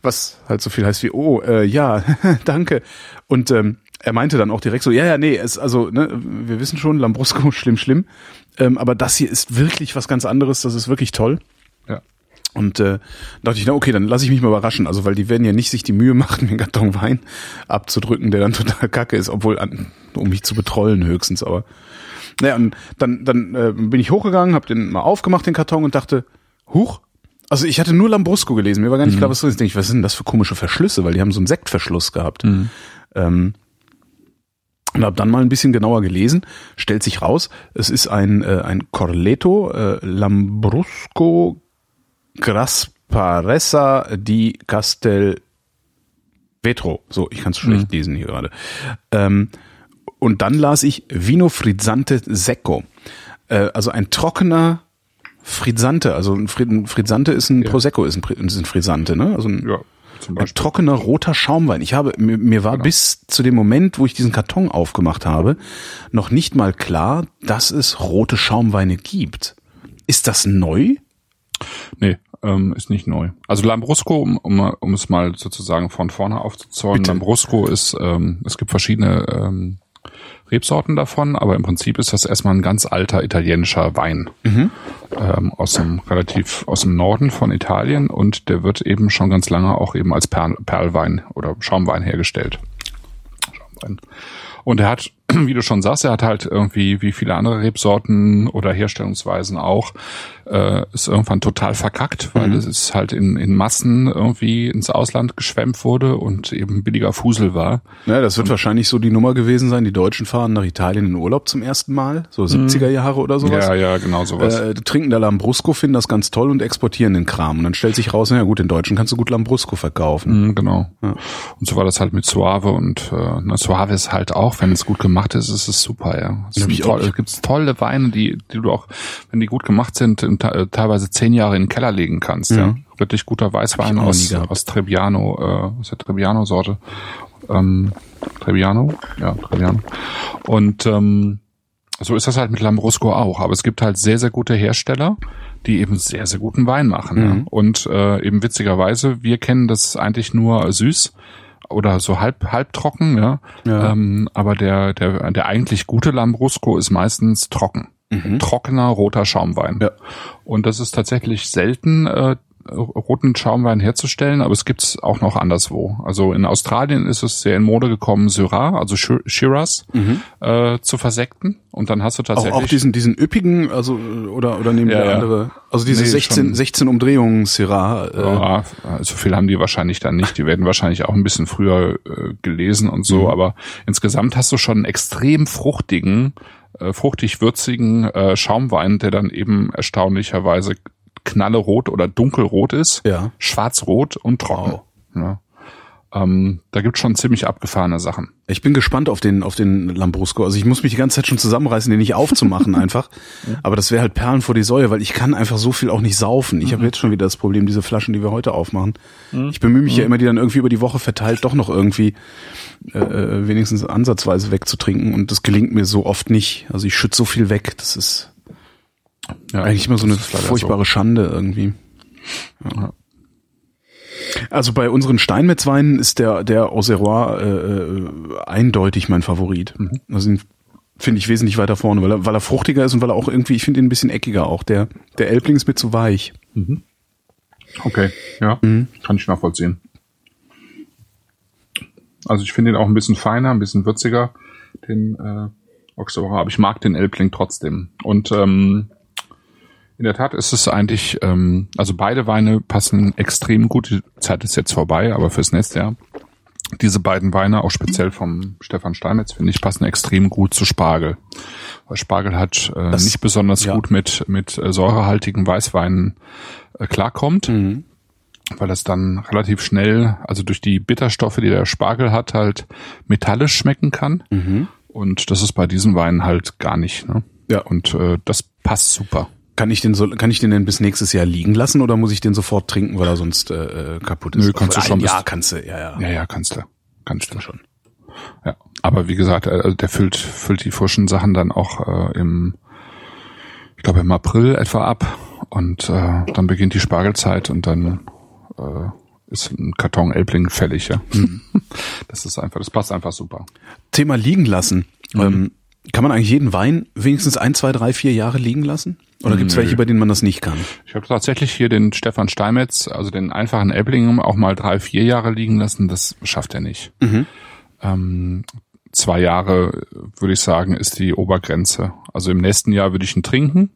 Was halt so viel heißt wie, oh, äh, ja, danke. Und ähm, er meinte dann auch direkt so, ja, ja, nee, es, also, ne, wir wissen schon, Lambrusco, schlimm, schlimm. Ähm, aber das hier ist wirklich was ganz anderes, das ist wirklich toll. Ja. Und äh, dachte ich, na okay, dann lasse ich mich mal überraschen. Also, weil die werden ja nicht sich die Mühe machen, einen Karton Wein abzudrücken, der dann total kacke ist, obwohl an, um mich zu betrollen höchstens, aber. Naja, und dann, dann äh, bin ich hochgegangen, habe den mal aufgemacht, den Karton, und dachte, huch, also ich hatte nur Lambrusco gelesen, mir war gar nicht klar, was drin ist. Denk ich, was sind das für komische Verschlüsse, weil die haben so einen Sektverschluss gehabt. Ähm, und habe dann mal ein bisschen genauer gelesen, stellt sich raus, es ist ein, äh, ein Corletto äh, Lambrusco Grasparessa di Castel Vetro. So, ich kann es schlecht lesen hier gerade. Ähm, und dann las ich Vino Frizzante Secco. Äh, also ein trockener Frizzante. Also ein, Fri- ein Frizzante ist ein Prosecco, ist ein, ist ein Frizzante, ne? Also ein, Ja, zum ein Beispiel. trockener roter Schaumwein. Ich habe mir, mir war bis zu dem Moment, wo ich diesen Karton aufgemacht habe, noch nicht mal klar, dass es rote Schaumweine gibt. Ist das neu? Nee, ähm, ist nicht neu. Also Lambrusco, um, um, um es mal sozusagen von vorne aufzuzäumen. Lambrusco ist, ähm, es gibt verschiedene ähm, Rebsorten davon, aber im Prinzip ist das erstmal ein ganz alter italienischer Wein ähm, aus dem relativ aus dem Norden von Italien und der wird eben schon ganz lange auch eben als Perl, Perlwein oder Schaumwein hergestellt. Schaumwein. Und er hat, wie du schon sagst, er hat halt irgendwie, wie viele andere Rebsorten oder Herstellungsweisen auch, äh, ist irgendwann total verkackt, weil es ist halt in, in Massen irgendwie ins Ausland geschwemmt wurde und eben billiger Fusel war. Ja, das wird wahrscheinlich so die Nummer gewesen sein. Die Deutschen fahren nach Italien in Urlaub zum ersten Mal, so 70er Jahre oder sowas. Ja, ja, genau sowas. Äh, trinken da Lambrusco, finden das ganz toll und exportieren den Kram. Und dann stellt sich raus, na ja gut, in Deutschen kannst du gut Lambrusco verkaufen. Mhm, genau. Und so war das halt mit Suave und äh, na, Suave ist halt auch, wenn es gut gemacht ist, ist es super, ja. Es sind toll, auch- es gibt tolle Weine, die, die du auch, wenn die gut gemacht sind, in, te- teilweise zehn Jahre in den Keller legen kannst, ja. Wirklich guter Weißwein Mhm. aus, aus Trebbiano, äh, aus der Trebbiano-Sorte. Ähm, Trebbiano? Ja, Trebbiano. Und ähm, so ist das halt mit Lambrusco auch. Aber es gibt halt sehr, sehr gute Hersteller, die eben sehr, sehr guten Wein machen. Ja. Und äh, eben witzigerweise, wir kennen das eigentlich nur süß oder so halb halbtrocken, ja. Ja. Ähm, aber der der der eigentlich gute Lambrusco ist meistens trocken, trockener roter Schaumwein. Ja. Und das ist tatsächlich selten. Äh, roten Schaumwein herzustellen, aber es gibt's auch noch anderswo. Also in Australien ist es sehr in Mode gekommen, Syrah, also Shir- Shiraz, äh, zu versekten. Und dann hast du Mhm. Auch, tatsächlich auch diesen, diesen üppigen, also, oder, oder nehmen Ja, wir andere, also diese Nee, 16, schon. 16 Umdrehungen Syrah, äh, Ja, so viel haben die wahrscheinlich dann nicht. Die werden wahrscheinlich auch ein bisschen früher äh, gelesen und so. Aber insgesamt hast du schon einen extrem fruchtigen, äh, fruchtig würzigen äh, Schaumwein, der dann eben erstaunlicherweise knallerot oder dunkelrot ist, Ja. schwarzrot und trocken. Wow. Ja. Ähm, da gibt's schon ziemlich abgefahrene Sachen. Ich bin gespannt auf den, auf den Lambrusco. Also ich muss mich die ganze Zeit schon zusammenreißen, den nicht aufzumachen einfach. Aber das wäre halt Perlen vor die Säue, weil ich kann einfach so viel auch nicht saufen. Ich habe jetzt schon wieder das Problem, diese Flaschen, die wir heute aufmachen. Ich bemühe mich ja immer, die dann irgendwie über die Woche verteilt doch noch irgendwie äh, äh, wenigstens ansatzweise wegzutrinken. Und das gelingt mir so oft nicht. Also ich schütte so viel weg. Das ist Ja, eigentlich immer so eine furchtbare Schande irgendwie. Ja. Also bei unseren Steinmetzweinen ist der der Auxerrois äh, äh, eindeutig mein Favorit. Also den finde ich wesentlich weiter vorne, weil er, weil er fruchtiger ist und weil er auch irgendwie, ich finde ihn ein bisschen eckiger auch. Der der Elbling ist mir zu weich. Okay, ja, Mhm. kann ich nachvollziehen. Also ich finde ihn auch ein bisschen feiner, ein bisschen würziger, den äh, Auxerrois, aber ich mag den Elbling trotzdem. Und ähm, in der Tat ist es eigentlich, ähm, also beide Weine passen extrem gut. Die Zeit ist jetzt vorbei, aber fürs nächste Jahr. Diese beiden Weine, auch speziell vom Stefan Steinmetz, finde ich, passen extrem gut zu Spargel. Weil Spargel hat äh, Das- nicht besonders ja. gut mit, mit äh, säurehaltigen Weißweinen äh, klarkommt, weil das dann relativ schnell, also durch die Bitterstoffe, die der Spargel hat, halt metallisch schmecken kann. Und das ist bei diesen Weinen halt gar nicht. Ne? Ja. Und äh, das passt super. Kann ich den so, kann ich den denn bis nächstes Jahr liegen lassen oder muss ich den sofort trinken, weil er sonst äh, äh, kaputt ist? Nö, kannst du Vor schon einem bis- Jahr kannst du, ja, ja. Ja, ja, kannst du. Kannst du. schon. Ja. Aber wie gesagt, äh, der füllt, füllt die frischen Sachen dann auch äh, im, ich glaube im April etwa ab. Und äh, dann beginnt die Spargelzeit und dann äh, ist ein Karton Elbling fällig, ja. Mhm. Das ist einfach, das passt einfach super. Thema liegen lassen. Mhm. Ähm, kann man eigentlich jeden Wein wenigstens ein, zwei, drei, vier Jahre liegen lassen? Oder gibt es welche, bei denen man das nicht kann? Ich habe tatsächlich hier den Stefan Steinmetz, also den einfachen Elbling, auch mal drei, vier Jahre liegen lassen. Das schafft er nicht. Mhm. Ähm, zwei Jahre, würde ich sagen, ist die Obergrenze. Also im nächsten Jahr würde ich ihn trinken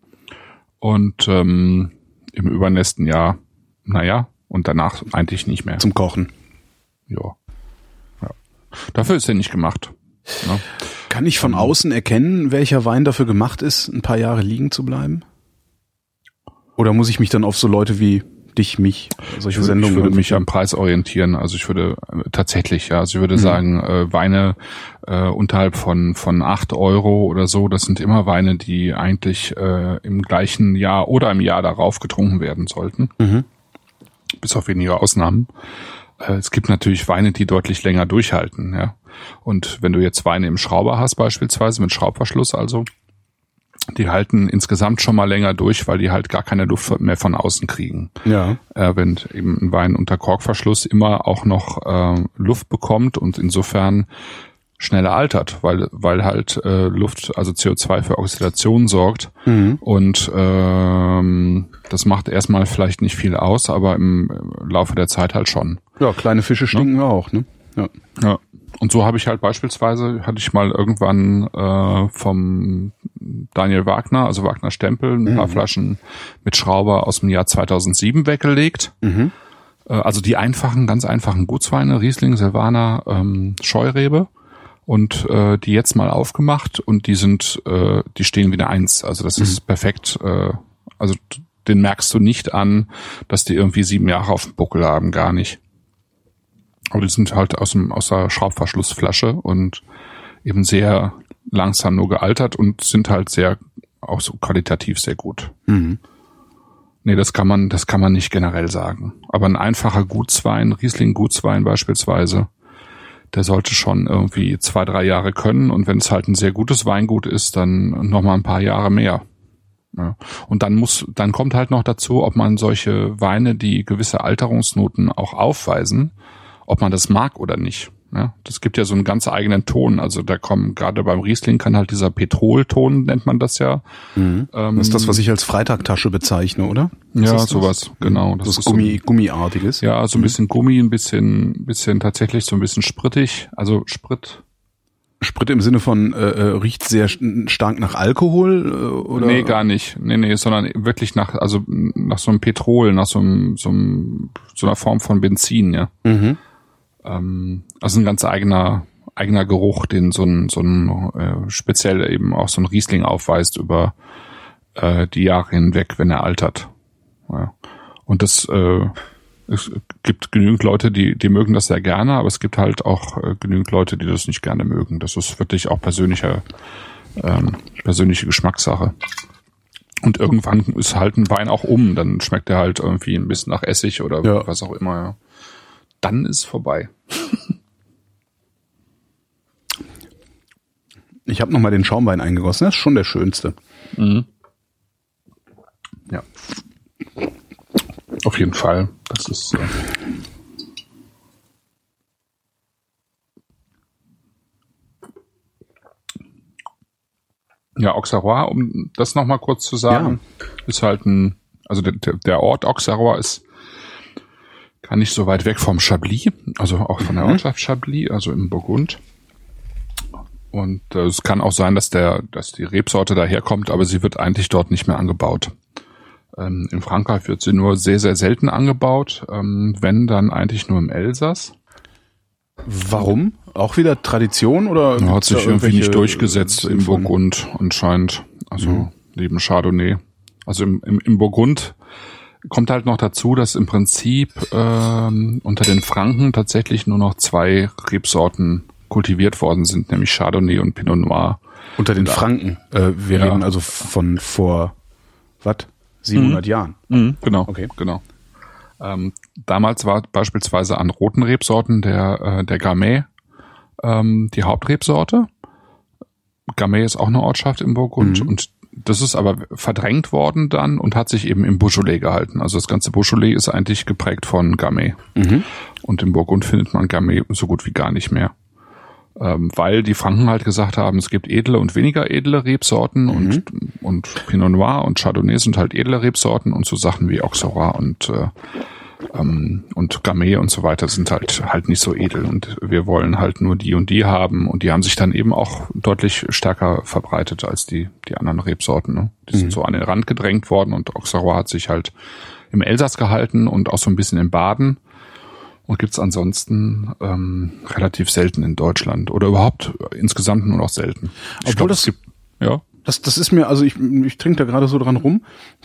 und ähm, im übernächsten Jahr, naja, und danach eigentlich nicht mehr. Zum Kochen. Ja. ja. Dafür ist er nicht gemacht. Ne? Kann ich von außen erkennen, welcher Wein dafür gemacht ist, ein paar Jahre liegen zu bleiben? Oder muss ich mich dann auf so Leute wie dich, mich, solche also Sendungen? Ich würde mich am Preis orientieren. Also ich würde äh, tatsächlich, ja, also ich würde mhm. sagen, äh, Weine äh, unterhalb von von acht Euro oder so, das sind immer Weine, die eigentlich äh, im gleichen Jahr oder im Jahr darauf getrunken werden sollten. Mhm bis auf wenige Ausnahmen. Äh, es gibt natürlich Weine, die deutlich länger durchhalten, ja. Und wenn du jetzt Weine im Schrauber hast, beispielsweise mit Schraubverschluss, also, die halten insgesamt schon mal länger durch, weil die halt gar keine Luft mehr von außen kriegen. Ja. Äh, wenn eben ein Wein unter Korkverschluss immer auch noch äh, Luft bekommt und insofern schneller altert, weil weil halt äh, Luft, also CO2 für Oxidation sorgt mhm. und ähm, das macht erstmal vielleicht nicht viel aus, aber im Laufe der Zeit halt schon. Ja, kleine Fische stinken ja? auch, ne? Ja. ja. Und so habe ich halt beispielsweise, hatte ich mal irgendwann äh, vom Daniel Wagner, also Wagner Stempel, ein mhm. paar Flaschen mit Schrauber aus dem Jahr 2007 weggelegt. Mhm. Äh, also die einfachen, ganz einfachen Gutsweine, Riesling, Silvaner, ähm, Scheurebe und äh, die jetzt mal aufgemacht und die sind, äh, die stehen wieder eins. Also das mhm. ist perfekt. Äh, also den merkst du nicht an, dass die irgendwie sieben Jahre auf dem Buckel haben, gar nicht. Aber die sind halt aus dem aus der Schraubverschlussflasche und eben sehr langsam nur gealtert und sind halt sehr auch so qualitativ sehr gut. Mhm. Nee, das kann man, das kann man nicht generell sagen. Aber ein einfacher Gutswein, Riesling Gutswein beispielsweise, der sollte schon irgendwie zwei, drei Jahre können. Und wenn es halt ein sehr gutes Weingut ist, dann noch mal ein paar Jahre mehr. Ja. Und dann muss, dann kommt halt noch dazu, ob man solche Weine, die gewisse Alterungsnoten auch aufweisen, ob man das mag oder nicht. Ja, das gibt ja so einen ganz eigenen Ton. Also da kommen gerade beim Riesling kann halt dieser Petrolton, nennt man das ja. Mhm. Ähm, das ist das, was ich als Freitagtasche bezeichne, oder? Was ja, sowas, genau. Das, das ist Gummi, so, Gummiartiges. Ja, so ein mhm. bisschen Gummi, ein bisschen, bisschen tatsächlich so ein bisschen sprittig. Also Sprit. Sprit im Sinne von äh, äh riecht sehr stark nach Alkohol äh, oder? Nee, gar nicht. Nee, nee, sondern wirklich nach also nach so einem Petrol, nach so einem so, einem, so einer Form von Benzin, ja. Mhm. Ähm, also ein ganz eigener eigener Geruch, den so ein, so ein äh, speziell eben auch so ein Riesling aufweist über äh, die Jahre hinweg, wenn er altert. Ja. Und das äh, es gibt genügend Leute, die, die mögen das sehr gerne, aber es gibt halt auch äh, genügend Leute, die das nicht gerne mögen. Das ist wirklich auch persönliche, ähm, persönliche Geschmackssache. Und irgendwann ist halt ein Wein auch um, dann schmeckt er halt irgendwie ein bisschen nach Essig oder ja. was auch immer. Dann ist vorbei. Ich habe noch mal den Schaumwein eingegossen. Das ist schon der schönste. Mhm. Ja. Auf jeden Fall. Das ist. Äh ja, Auxerrois, um das noch mal kurz zu sagen, ja. ist halt ein, also der, der Ort Auxerrois ist gar nicht so weit weg vom Chablis, also auch von der mhm. Ortschaft Chablis, also im Burgund. Und äh, es kann auch sein, dass der, dass die Rebsorte daherkommt, aber sie wird eigentlich dort nicht mehr angebaut. Ähm, in Frankreich wird sie nur sehr, sehr selten angebaut, ähm, wenn dann eigentlich nur im Elsass. Warum? Auch wieder Tradition oder? Hat sich irgendwie nicht durchgesetzt im Burgund anscheinend. Also mhm. neben Chardonnay. Also im, im, im Burgund kommt halt noch dazu, dass im Prinzip ähm, unter den Franken tatsächlich nur noch zwei Rebsorten kultiviert worden sind, nämlich Chardonnay und Pinot Noir. Unter den Franken. Äh, wir ja. reden also von vor was? 700 mhm. Jahren. Mhm, genau. Okay. Genau. Ähm, damals war beispielsweise an roten Rebsorten der äh, der Gamay ähm, die Hauptrebsorte. Gamay ist auch eine Ortschaft im Burgund mhm. und das ist aber verdrängt worden dann und hat sich eben im Beaujolais gehalten. Also das ganze Beaujolais ist eigentlich geprägt von Gamay. Mhm. Und im Burgund findet man Gamay so gut wie gar nicht mehr. Ähm, weil die Franken halt gesagt haben, es gibt edle und weniger edle Rebsorten mhm. und, und Pinot Noir und Chardonnay sind halt edle Rebsorten und so Sachen wie Auxerrois und äh, ähm, und Gamay und so weiter sind halt halt nicht so edel und wir wollen halt nur die und die haben und die haben sich dann eben auch deutlich stärker verbreitet als die die anderen Rebsorten. Ne? Die mhm. sind so an den Rand gedrängt worden und Auxerrois hat sich halt im Elsass gehalten und auch so ein bisschen in Baden und gibt's ansonsten ähm, relativ selten in Deutschland oder überhaupt insgesamt nur noch selten. Ich Obwohl glaub, das gibt ja das, das ist mir, also ich, ich trinke da gerade so dran rum.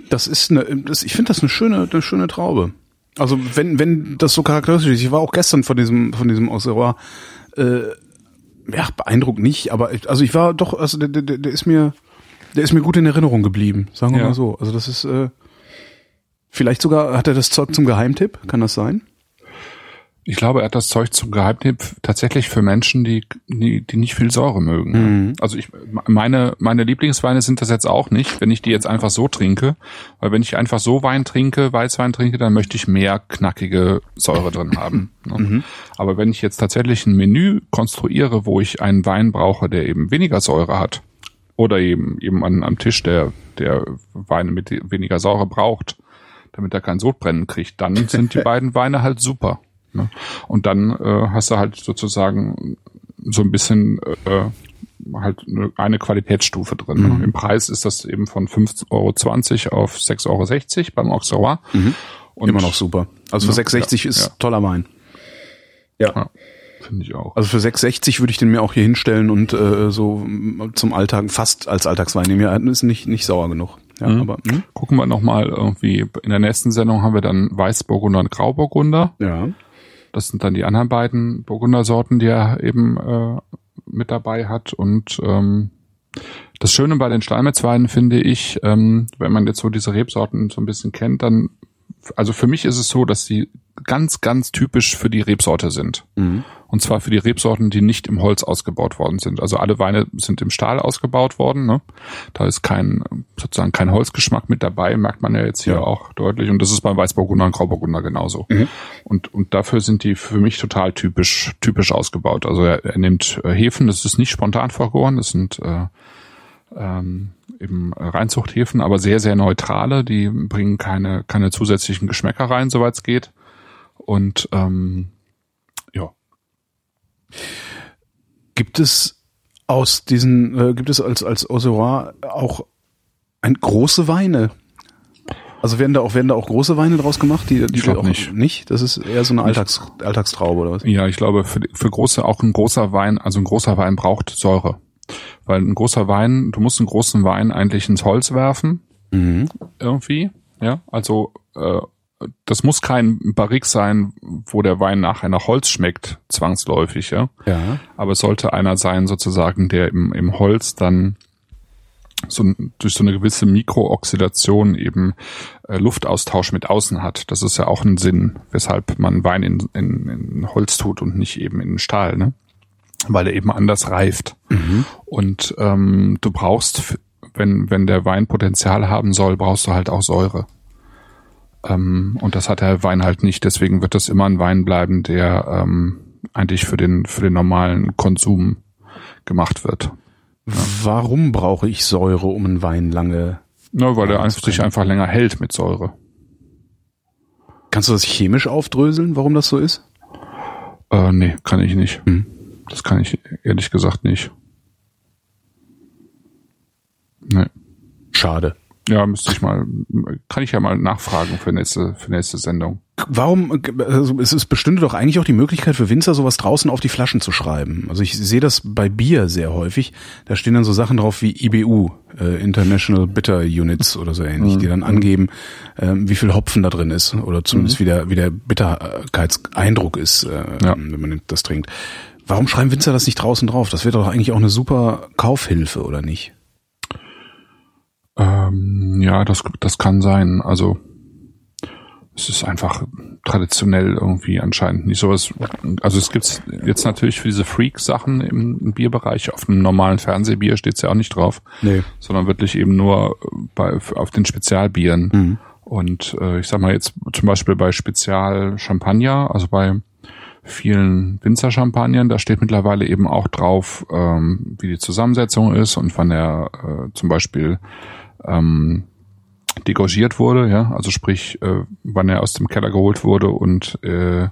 Das ist eine, das, ich finde das eine schöne, eine schöne Traube. Also wenn, wenn das so charakteristisch ist, ich war auch gestern von diesem, von diesem Auxerrois, äh, ja, beeindruckt nicht, aber ich, also ich war doch, also der, der, der ist mir, der ist mir gut in Erinnerung geblieben, sagen wir ja. mal so. Also das ist, äh, vielleicht sogar, hat er das Zeug zum Geheimtipp, kann das sein? Ich glaube, er hat das Zeug zum Geheimtipp tatsächlich für Menschen, die, die, die nicht viel Säure mögen. Mhm. Also ich, meine, meine Lieblingsweine sind das jetzt auch nicht, wenn ich die jetzt einfach so trinke. Weil wenn ich einfach so Wein trinke, Weißwein trinke, dann möchte ich mehr knackige Säure drin haben. Ne? Mhm. Aber wenn ich jetzt tatsächlich ein Menü konstruiere, wo ich einen Wein brauche, der eben weniger Säure hat, oder eben, eben an, am Tisch, der, der Weine mit weniger Säure braucht, damit er kein Sodbrennen kriegt, dann sind die beiden Weine halt super. Ne? Und dann äh, hast du halt sozusagen so ein bisschen äh, halt eine Qualitätsstufe drin. Mhm. Im Preis ist das eben von 5,20 Euro auf 6,60 Euro beim Auxerrois. Mhm. Und Immer noch super. Also für 6,60 ja, ist ja. toller Wein. Ja. ja. Finde ich auch. Also für 6,60 würde ich den mir auch hier hinstellen und äh, so zum Alltag fast als Alltagswein nehmen. Ja, ist nicht, nicht sauer genug. Ja, mhm. aber, mh? Gucken wir nochmal irgendwie, in der nächsten Sendung haben wir dann Weißburgunder und Grauburgunder. Ja. Das sind dann die anderen beiden Burgundersorten, die er eben äh, mit dabei hat. Und ähm, das Schöne bei den Steinmetzweinen finde ich, ähm, wenn man jetzt so diese Rebsorten so ein bisschen kennt, dann, also für mich ist es so, dass sie ganz, ganz typisch für die Rebsorte sind. Mhm. Und zwar für die Rebsorten, die nicht im Holz ausgebaut worden sind. Also alle Weine sind im Stahl ausgebaut worden. Ne? Da ist kein sozusagen kein Holzgeschmack mit dabei, merkt man ja jetzt hier ja. auch deutlich. Und das ist beim Weißburgunder und Grauburgunder genauso. Mhm. Und und dafür sind die für mich total typisch typisch ausgebaut. Also er, er nimmt äh, Hefen, das ist nicht spontan vergoren, das sind äh, ähm, eben Reinzuchthäfen, aber sehr, sehr neutrale. Die bringen keine, keine zusätzlichen Geschmäcker rein, soweit es geht. Und ähm. Gibt es aus diesen, äh, gibt es als, als Auxerrois auch ein große Weine? Also werden da auch werden da auch große Weine draus gemacht, die die ich auch nicht. nicht. Das ist eher so eine Alltags, Alltagstraube oder was? Ja, ich glaube für, für große auch ein großer Wein, also ein großer Wein braucht Säure, weil ein großer Wein, du musst einen großen Wein eigentlich ins Holz werfen, mhm. irgendwie, ja, also äh, das muss kein Barrik sein, wo der Wein nachher nach Holz schmeckt, zwangsläufig, ja. Ja. Aber es sollte einer sein, sozusagen, der im, im Holz dann so durch so eine gewisse Mikrooxidation eben äh, Luftaustausch mit außen hat. Das ist ja auch ein Sinn, weshalb man Wein in, in, in Holz tut und nicht eben in Stahl, ne? Weil er eben anders reift. Mhm. Und ähm, du brauchst, wenn, wenn der Wein Potenzial haben soll, brauchst du halt auch Säure. Ähm, und das hat der Wein halt nicht. Deswegen wird das immer ein Wein bleiben, der ähm, eigentlich für den, für den normalen Konsum gemacht wird. Ja. Warum brauche ich Säure, um einen Wein lange? Na, weil er sich einfach länger hält mit Säure. Kannst du das chemisch aufdröseln, warum das so ist? Äh, nee, kann ich nicht. Hm. Das kann ich ehrlich gesagt nicht. Nee. Schade. Ja, müsste ich mal, kann ich ja mal nachfragen für nächste, für nächste Sendung. Warum, also es ist, bestünde doch eigentlich auch die Möglichkeit für Winzer sowas draußen auf die Flaschen zu schreiben. Also ich sehe das bei Bier sehr häufig. Da stehen dann so Sachen drauf wie IBU, äh, International Bitter Units oder so ähnlich, mhm. die dann angeben, äh, wie viel Hopfen da drin ist oder zumindest mhm. wie der, wie der Bitterkeitseindruck ist, äh, ja. wenn man das trinkt. Warum schreiben Winzer das nicht draußen drauf? Das wäre doch eigentlich auch eine super Kaufhilfe, oder nicht? Ähm, ja, das, das kann sein. Also es ist einfach traditionell irgendwie anscheinend nicht sowas. Also es gibt's jetzt natürlich für diese Freak-Sachen im, Bierbereich. Auf einem normalen Fernsehbier steht's ja auch nicht drauf, nee. sondern wirklich eben nur bei, auf den Spezialbieren. Mhm. Und äh, ich sag mal jetzt zum Beispiel bei Spezial Champagner, also bei vielen Winzer-Champagnern, da steht mittlerweile eben auch drauf, ähm, wie die Zusammensetzung ist und von der äh, zum Beispiel ähm, degorgiert wurde, ja, also sprich, äh, wann er aus dem Keller geholt wurde und äh,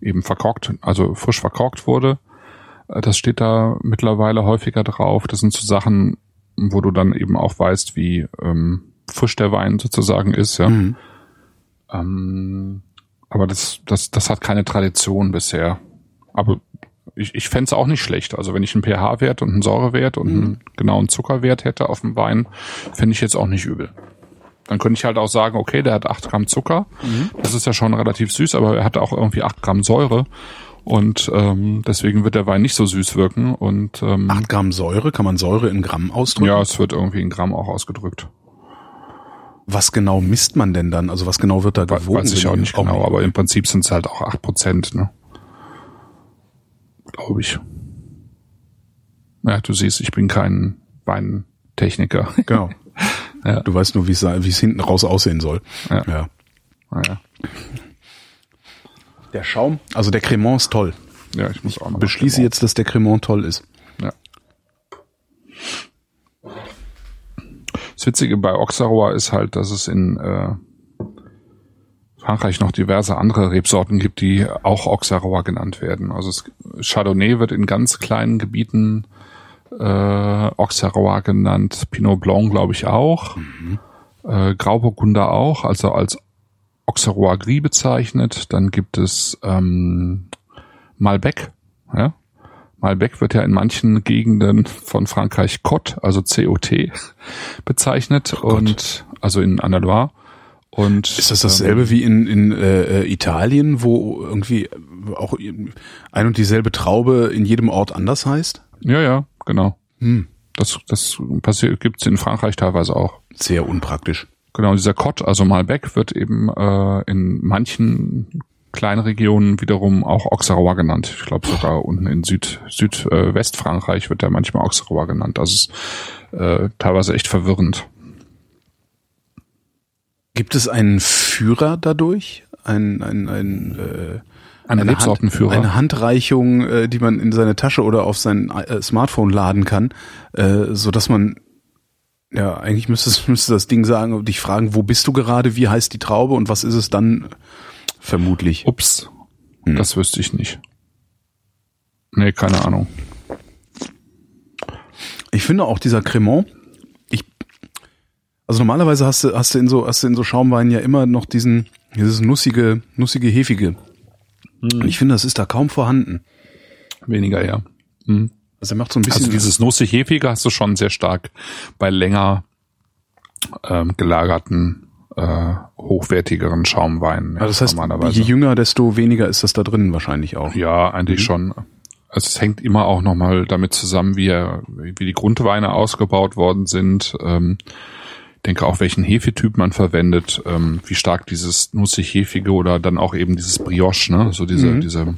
eben verkorkt, also frisch verkorkt wurde. Äh, das steht da mittlerweile häufiger drauf. Das sind so Sachen, wo du dann eben auch weißt, wie ähm, frisch der Wein sozusagen ist, ja. Mhm. Ähm, aber das, das, das hat keine Tradition bisher. Aber ich, ich fände es auch nicht schlecht. Also wenn ich einen pH-Wert und einen Säurewert und mhm. einen genauen Zuckerwert hätte auf dem Wein, fände ich jetzt auch nicht übel. Dann könnte ich halt auch sagen, okay, der hat acht Gramm Zucker. Mhm. Das ist ja schon relativ süß, aber er hat auch irgendwie acht Gramm Säure. Und ähm, deswegen wird der Wein nicht so süß wirken. Und ähm, 8 Gramm Säure, kann man Säure in Gramm ausdrücken? Ja, es wird irgendwie in Gramm auch ausgedrückt. Was genau misst man denn dann? Also was genau wird da gewogen? Weiß ich auch nicht genau, aber im Prinzip sind es halt auch acht Prozent, ne? Glaube ich. Ja, du siehst, ich bin kein Weintechniker. Genau. Ja. Du weißt nur, wie es hinten raus aussehen soll. Ja. ja. ja. Der Schaum, also der Cremant ist toll. Ja, ich muss auch noch. Beschließe jetzt, dass der Cremant toll ist. Ja. Das Witzige bei Auxerrois ist halt, dass es in äh, Frankreich noch diverse andere Rebsorten gibt, die auch Auxerrois genannt werden. Also es, Chardonnay wird in ganz kleinen Gebieten äh, Auxerrois genannt, Pinot Blanc glaube ich auch, mhm. äh, Grauburgunder auch, also als Auxerrois Gris bezeichnet. Dann gibt es ähm, Malbec, ja. Malbec wird ja in manchen Gegenden von Frankreich Cot, also COT, bezeichnet oh und also in Andalois. Und, ist das dasselbe ähm, wie in, in äh, Italien, wo irgendwie auch ein und dieselbe Traube in jedem Ort anders heißt? Ja, ja, genau. Hm. Das, das passiert, gibt's in Frankreich teilweise auch. Sehr unpraktisch. Genau, dieser Cot, also Malbec, wird eben äh, in manchen kleinen Regionen wiederum auch Auxerrois genannt. Ich glaube sogar unten in Süd, Südwestfrankreich äh, wird der manchmal Auxerrois genannt. Also ist äh, teilweise echt verwirrend. Gibt es einen Führer dadurch? Ein, ein, ein äh, eine, eine. Hand, eine Handreichung, äh, die man in seine Tasche oder auf sein äh, Smartphone laden kann, äh, so dass man ja eigentlich müsste, müsste das Ding sagen und dich fragen, wo bist du gerade, wie heißt die Traube und was ist es dann vermutlich. Ups, hm. das wüsste ich nicht. Nee, keine Ahnung. Ich finde auch dieser Cremant, also normalerweise hast du, hast du in so, hast du in so Schaumweinen ja immer noch diesen, dieses nussige, nussige, hefige Mhm. Und ich finde, das ist da kaum vorhanden. Weniger, ja. Mhm. Also er macht so ein bisschen. Also dieses nussig-hefige hast du schon sehr stark bei länger ähm, gelagerten, äh, hochwertigeren Schaumweinen. Also das heißt, je jünger, desto weniger ist das da drin wahrscheinlich auch. Ja, eigentlich mhm. schon. Also es hängt immer auch nochmal damit zusammen, wie, er, wie die Grundweine ausgebaut worden sind. Ähm, denke auch, welchen Hefetyp man verwendet, ähm, wie stark dieses nussig-hefige oder dann auch eben dieses Brioche, ne, so diese, mhm. diese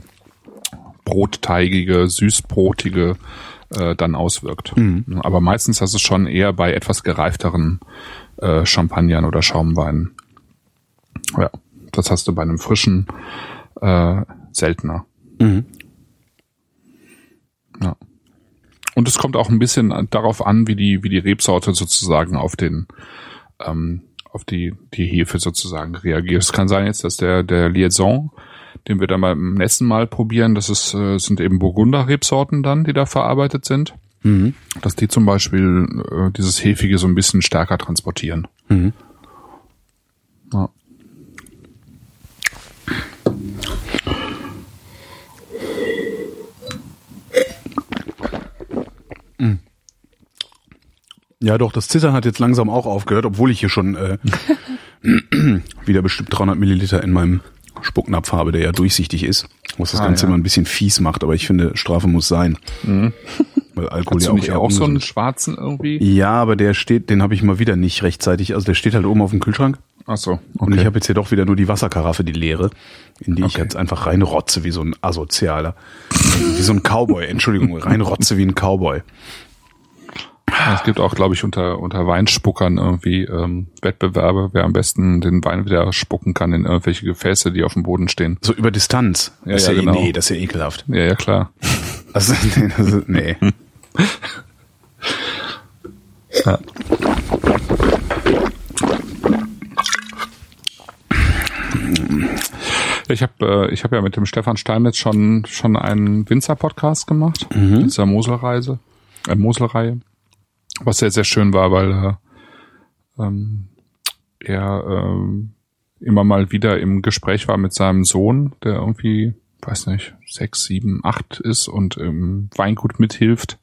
brotteigige, süßbrotige äh, dann auswirkt. Mhm. Aber meistens hast du es schon eher bei etwas gereifteren äh, Champagnern oder Schaumweinen. Ja, das hast du bei einem frischen äh, seltener. Mhm. Ja. Und es kommt auch ein bisschen darauf an, wie die, wie die Rebsorte sozusagen auf den, ähm, auf die, die Hefe sozusagen reagiert. Es kann sein jetzt, dass der, der Liaison, den wir dann beim nächsten Mal probieren, das ist, äh, sind eben Burgunder-Rebsorten dann, die da verarbeitet sind. Mhm. Dass die zum Beispiel äh, dieses Hefige so ein bisschen stärker transportieren. Mhm. Ja. Ja, doch, das Zittern hat jetzt langsam auch aufgehört, obwohl ich hier schon äh, wieder bestimmt 300 Milliliter in meinem Spucknapf habe, der ja durchsichtig ist, was das ah, Ganze ja. immer ein bisschen fies macht, aber ich finde, Strafe muss sein. Mhm. Weil Alkohol Hast ja auch, nicht auch so einen schwarzen irgendwie? Ja, aber der steht, den habe ich mal wieder nicht rechtzeitig, also der steht halt oben auf dem Kühlschrank Ach so, okay. Und ich habe jetzt hier doch wieder nur die Wasserkaraffe, die leere, in die ich Okay. jetzt einfach reinrotze wie so ein Asozialer. wie so ein Cowboy, Entschuldigung, reinrotze wie ein Cowboy. Es gibt auch, glaube ich, unter, unter Weinspuckern irgendwie ähm, Wettbewerbe, wer am besten den Wein wieder spucken kann in irgendwelche Gefäße, die auf dem Boden stehen. So über Distanz. Ja, das ist ja, ja, genau. Nee, das ist ja ekelhaft. Ja, ja, klar. Also, nee, das ist, nee. Ja. Ich habe äh, ich hab ja mit dem Stefan Steinmetz schon schon einen Winzer-Podcast gemacht, mhm. dieser Moselreise, äh, Moselreihe, was sehr sehr schön war, weil äh, ähm, er ähm, immer mal wieder im Gespräch war mit seinem Sohn, der irgendwie, weiß nicht, sechs, sieben, acht ist und im Weingut mithilft,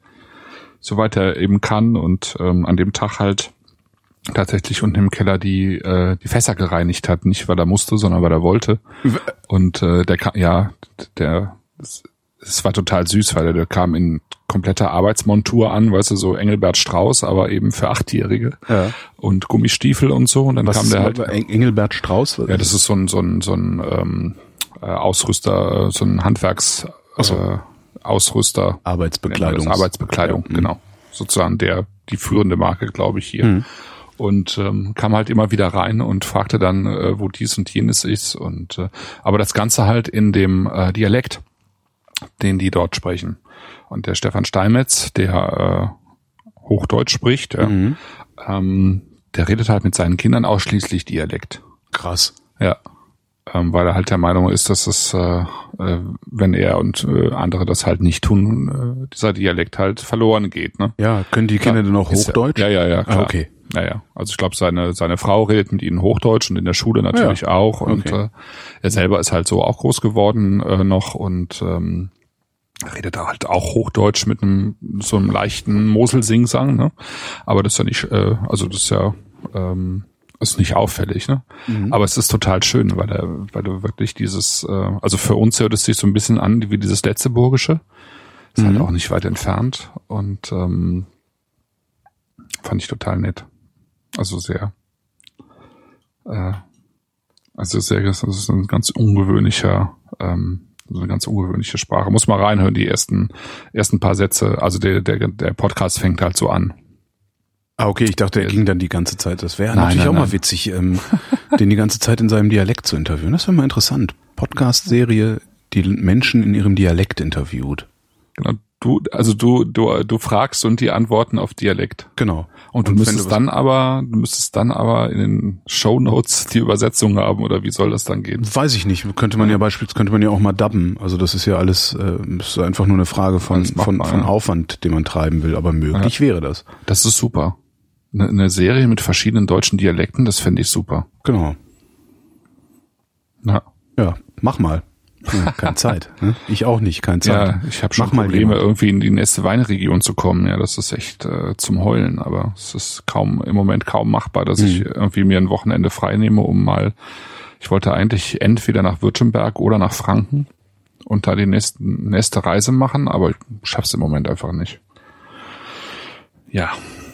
soweit er eben kann und ähm, an dem Tag halt tatsächlich unten im Keller die äh, die Fässer gereinigt hat, nicht weil er musste, sondern weil er wollte. Und äh, der kam, ja, der es, war total süß, weil der, der kam in kompletter Arbeitsmontur an, weißt du, so Engelbert Strauß, aber eben für Achtjährige Ja. und Gummistiefel und so. Und dann Was kam ist der halt. Eng- Engelbert Strauß? Ja, das ist so ein so ein so ein ähm, äh, Ausrüster, so ein Handwerks so. äh, Ausrüster. Arbeitsbekleidung. Arbeitsbekleidung, Ja. genau. Sozusagen der, die führende Marke, glaube ich, hier. Und ähm, kam halt immer wieder rein und fragte dann, äh, wo dies und jenes ist. Und äh, aber das Ganze halt in dem äh, Dialekt, den die dort sprechen. Und der Stefan Steinmetz, der äh, Hochdeutsch spricht, ja, Mhm. ähm, der redet halt mit seinen Kindern ausschließlich Dialekt. Krass. Ja. Ähm, weil er halt der Meinung ist, dass es, äh, äh, wenn er und äh, andere das halt nicht tun, äh, dieser Dialekt halt verloren geht. Ne? Ja, können die Kinder denn auch Ist Hochdeutsch? Ja, ja, ja. Klar. Ah, okay. Naja, also ich glaube, seine, seine Frau redet mit ihnen Hochdeutsch und in der Schule natürlich Ja. auch. Und Okay. äh, er selber ist halt so auch groß geworden äh, noch und ähm, redet da halt auch Hochdeutsch mit einem so einem leichten Mosel-Singsang, ne? Aber das ist ja nicht, äh, also das ist ja ähm, ist nicht auffällig, ne? Aber es ist total schön, weil er, weil du wirklich dieses, äh, also für uns hört es sich so ein bisschen an wie dieses Letzeburgische. Ist halt auch nicht weit entfernt und ähm, fand ich total nett. Also sehr, äh, also sehr, das ist ein ganz ungewöhnlicher, ähm, so eine ganz ungewöhnliche Sprache. Muss mal reinhören, die ersten, ersten paar Sätze. Also der, der, der Podcast fängt halt so an. Ah, okay, ich dachte, er ging dann die ganze Zeit. Das wäre natürlich nein, auch mal nein. witzig, ähm, den die ganze Zeit in seinem Dialekt zu interviewen. Das wäre mal interessant. Podcast-Serie, die Menschen in ihrem Dialekt interviewt. Genau. Du, also du, du, du fragst und die antworten auf Dialekt. Genau. Und du wenn müsstest was- dann aber, du müsstest dann aber in den Show Notes die Übersetzung haben oder wie soll das dann gehen? Weiß ich nicht. Könnte man ja beispielsweise, könnte man ja auch mal dubben. Also das ist ja alles, äh, ist einfach nur eine Frage von, von, machbar, von ja. Aufwand, den man treiben will. Aber möglich wäre das. Das ist super. Eine, eine Serie mit verschiedenen deutschen Dialekten, das fände ich super. Genau. Ja. Ja, mach mal. Ja, keine Zeit. Ne? Ich auch nicht, keine Zeit. Ja, ich habe schon Mach Probleme, irgendwie in die nächste Weinregion zu kommen. Ja, das ist echt äh, zum Heulen, aber es ist kaum im Moment kaum machbar, dass ich Mhm. irgendwie mir ein Wochenende frei nehme, um mal. Ich wollte eigentlich entweder nach Württemberg oder nach Franken und da die nächsten, nächste Reise machen, aber ich schaff's im Moment einfach nicht. Ja,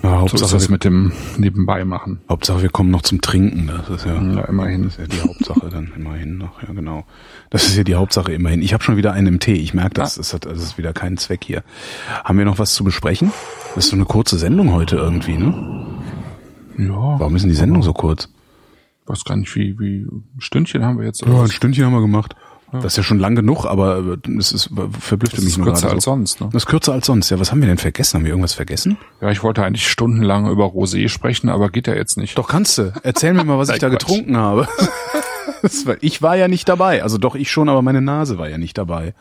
Ja, Hauptsache, das wir, mit dem Nebenbei machen. Hauptsache, wir kommen noch zum Trinken. Das ist ja, Ja, immerhin. das ist ja die Hauptsache dann immerhin noch. Ja, genau. Das ist ja die Hauptsache immerhin. Ich habe schon wieder einen im Tee. Ich merke, das, das, hat, das ist wieder kein Zweck hier. Haben wir noch was zu besprechen? Das ist so eine kurze Sendung heute irgendwie, ne? Ja, Warum ist denn die Sendung so kurz? weiß gar nicht, wie, wie ein Stündchen haben wir jetzt. Ja, ein Stündchen haben wir gemacht. Das ist ja schon lang genug, aber äh, es ist verblüffte das mich ist nur kürzer gerade als so. sonst. Ne? Das ist kürzer als sonst. Ja, was haben wir denn vergessen? Haben wir irgendwas vergessen? Ja, ich wollte eigentlich stundenlang über Rosé sprechen, aber geht ja jetzt nicht. Doch kannst du. Erzähl mir mal, was ich da Quatsch. getrunken habe. Das war, ich war ja nicht dabei. Also doch ich schon, aber meine Nase war ja nicht dabei.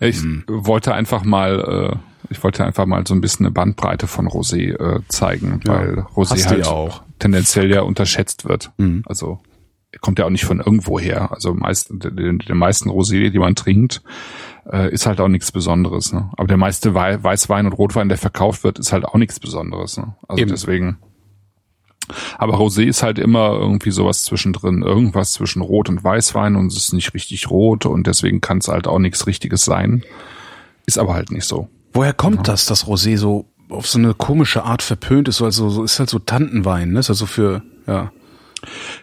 Ich Hm. wollte einfach mal, äh, ich wollte einfach mal so ein bisschen eine Bandbreite von Rosé äh, zeigen, Ja, weil Rosé halt ja auch. tendenziell ja unterschätzt wird. Mhm. Also kommt ja auch nicht von irgendwo her. Also meist, den, den meisten Rosé, die man trinkt, äh, ist halt auch nichts Besonderes. Ne? Aber der meiste Wei Weißwein und Rotwein, der verkauft wird, ist halt auch nichts Besonderes. Ne? Also Eben. deswegen. Aber Rosé ist halt immer irgendwie sowas zwischendrin, irgendwas zwischen Rot und Weißwein und es ist nicht richtig rot und deswegen kann es halt auch nichts Richtiges sein. Ist aber halt nicht so. Woher kommt das, dass Rosé so auf so eine komische Art verpönt ist? So, Also so ist halt so Tantenwein, ne? Ist also für ja.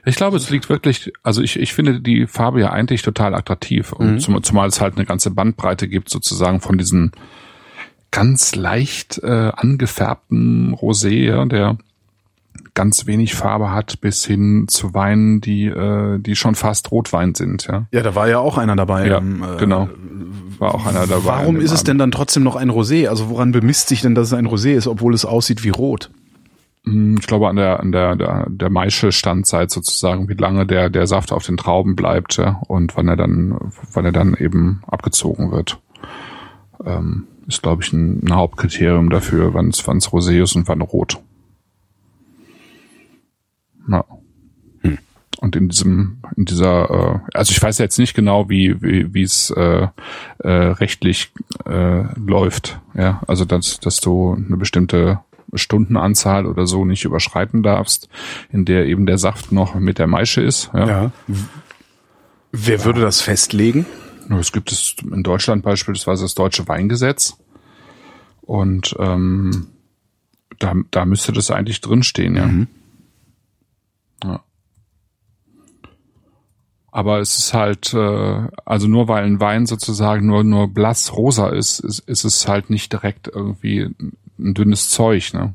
Ich glaube, es liegt wirklich, also ich, ich finde die Farbe ja eigentlich total attraktiv. Und Mhm. zum, zumal es halt eine ganze Bandbreite gibt, sozusagen von diesen ganz leicht äh, angefärbten Rosé, ja, der ganz wenig Farbe hat, bis hin zu Weinen, die, äh, die schon fast Rotwein sind, ja. Ja, da war ja auch einer dabei. Ja, ähm, äh, genau. War auch einer dabei. Warum ist es denn dann trotzdem noch ein Rosé? Also woran bemisst sich denn, dass es ein Rosé ist, obwohl es aussieht wie rot? Hm, Ich glaube an der an der der, der Maische-Standzeit sozusagen, wie lange der der Saft auf den Trauben bleibt ja, und wann er dann wann er dann eben abgezogen wird, ähm, ist glaube ich ein, ein Hauptkriterium dafür, wann es wann es Rosé ist und wann rot. Ja. Und in diesem, in dieser, äh, also ich weiß jetzt nicht genau, wie wie wie es äh, äh, rechtlich äh, läuft, ja, also dass dass du eine bestimmte Stundenanzahl oder so nicht überschreiten darfst, in der eben der Saft noch mit der Maische ist. Ja. Wer würde das festlegen? Es gibt es in Deutschland beispielsweise das deutsche Weingesetz und ähm, da, da müsste das eigentlich drinstehen, ja. ja. Aber es ist halt, äh, also nur weil ein Wein sozusagen nur nur blass rosa ist, ist, ist es halt nicht direkt irgendwie ein dünnes Zeug, ne?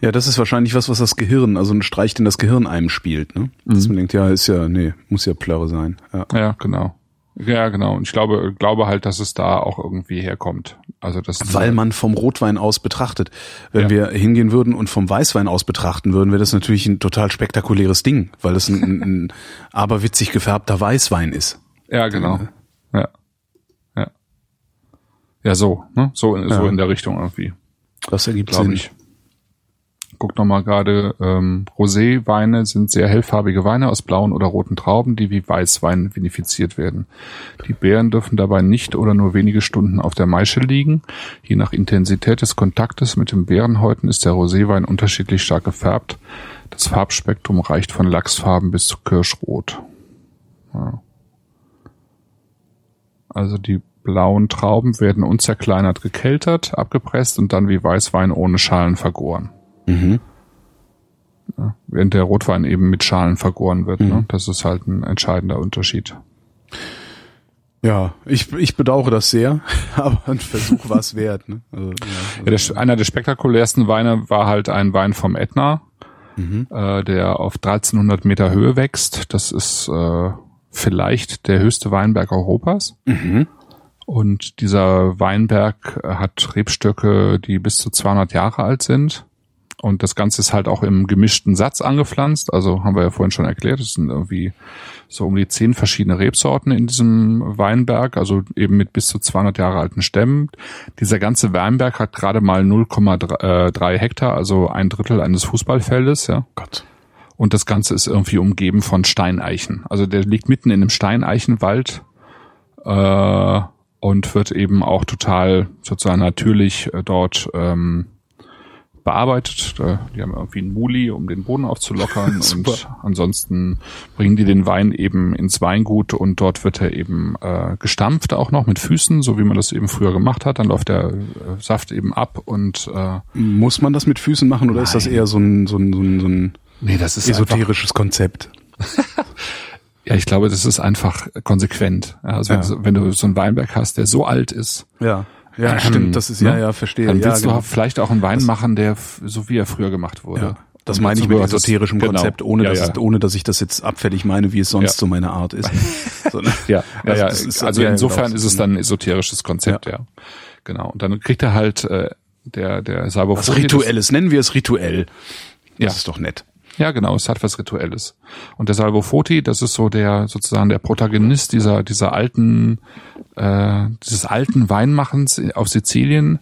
Ja, das ist wahrscheinlich was, was das Gehirn, also ein Streich, den das Gehirn einem spielt, ne? Dass man denkt, ja, ist ja, nee, muss ja Plörre sein. Ja. Ja, genau. Ja, genau. Und ich glaube, glaube halt, dass es da auch irgendwie herkommt. Also das Weil man vom Rotwein aus betrachtet. Wenn Ja. wir hingehen würden und vom Weißwein aus betrachten würden, wäre das natürlich ein total spektakuläres Ding, weil das ein, ein, ein aberwitzig gefärbter Weißwein ist. Ja, genau. Ja. Ja. Ja, so, ne? So, in- so Ja. in der Richtung irgendwie, Das ergibt Sinn. ich. Guck noch mal gerade, ähm, Rosé-Weine sind sehr hellfarbige Weine aus blauen oder roten Trauben, die wie Weißwein vinifiziert werden. Die Beeren dürfen dabei nicht oder nur wenige Stunden auf der Maische liegen. Je nach Intensität des Kontaktes mit den Beerenhäuten ist der Roséwein unterschiedlich stark gefärbt. Das Farbspektrum reicht von Lachsfarben bis zu Kirschrot. Ja. Also die blauen Trauben werden unzerkleinert gekeltert, abgepresst und dann wie Weißwein ohne Schalen vergoren. Mhm. Ja, während der Rotwein eben mit Schalen vergoren wird. Ne? Das ist halt ein entscheidender Unterschied. Ja, ich, ich bedauere das sehr, aber ein Versuch war es wert. Ne? Also, ja, Ja, der, einer der spektakulärsten Weine war halt ein Wein vom Ätna, äh, der auf 1300 Meter Höhe wächst. Das ist äh, vielleicht der höchste Weinberg Europas. Und dieser Weinberg äh, hat Rebstöcke, die bis zu 200 Jahre alt sind. Und das Ganze ist halt auch im gemischten Satz angepflanzt. Also haben wir ja vorhin schon erklärt, es sind irgendwie so um die zehn verschiedene Rebsorten in diesem Weinberg, also eben mit bis zu 200 Jahre alten Stämmen. Dieser ganze Weinberg hat gerade mal 0,3 Hektar, also ein Drittel eines Fußballfeldes, ja. Gott. Und das Ganze ist irgendwie umgeben von Steineichen. Also der liegt mitten in einem Steineichenwald äh, und wird eben auch total sozusagen natürlich äh, dort ähm, bearbeitet. Die haben irgendwie einen Muli, um den Boden aufzulockern. Und ansonsten bringen die den Wein eben ins Weingut und dort wird er eben äh, gestampft auch noch mit Füßen, so wie man das eben früher gemacht hat. Dann läuft der äh, Saft eben ab und äh, Muss man das mit Füßen machen oder ist das Nein. eher so ein, so ein, so ein, so ein nee, das ist esoterisches Konzept? Ja, ich glaube, das ist einfach konsequent. Ja, Also wenn, Ja. du- wenn du so einen Weinberg hast, der so alt ist, Ja. Ja, Ähm, stimmt, das ist, ja, ne? ja, verstehe. dann ja, willst genau. du vielleicht auch einen Wein machen, der so wie er früher gemacht wurde. Ja. Das meine ich mit das- esoterischem genau. Konzept, ohne, ja, dass ja. Es, ohne dass ich das jetzt abfällig meine, wie es sonst Ja. so meine Art ist. So, ne? Ja, ja, Also ja. das ist- also ja, insofern genau. ist es dann ein esoterisches Konzept, ja. Genau. Und dann kriegt er halt äh, der der Salvo Was Rituelles, nennen wir es rituell. Das Ja. ist doch nett. Ja, genau, es hat was Rituelles. Und der Salvo Foti, das ist so der sozusagen der Protagonist dieser dieser alten äh, dieses alten Weinmachens auf Sizilien.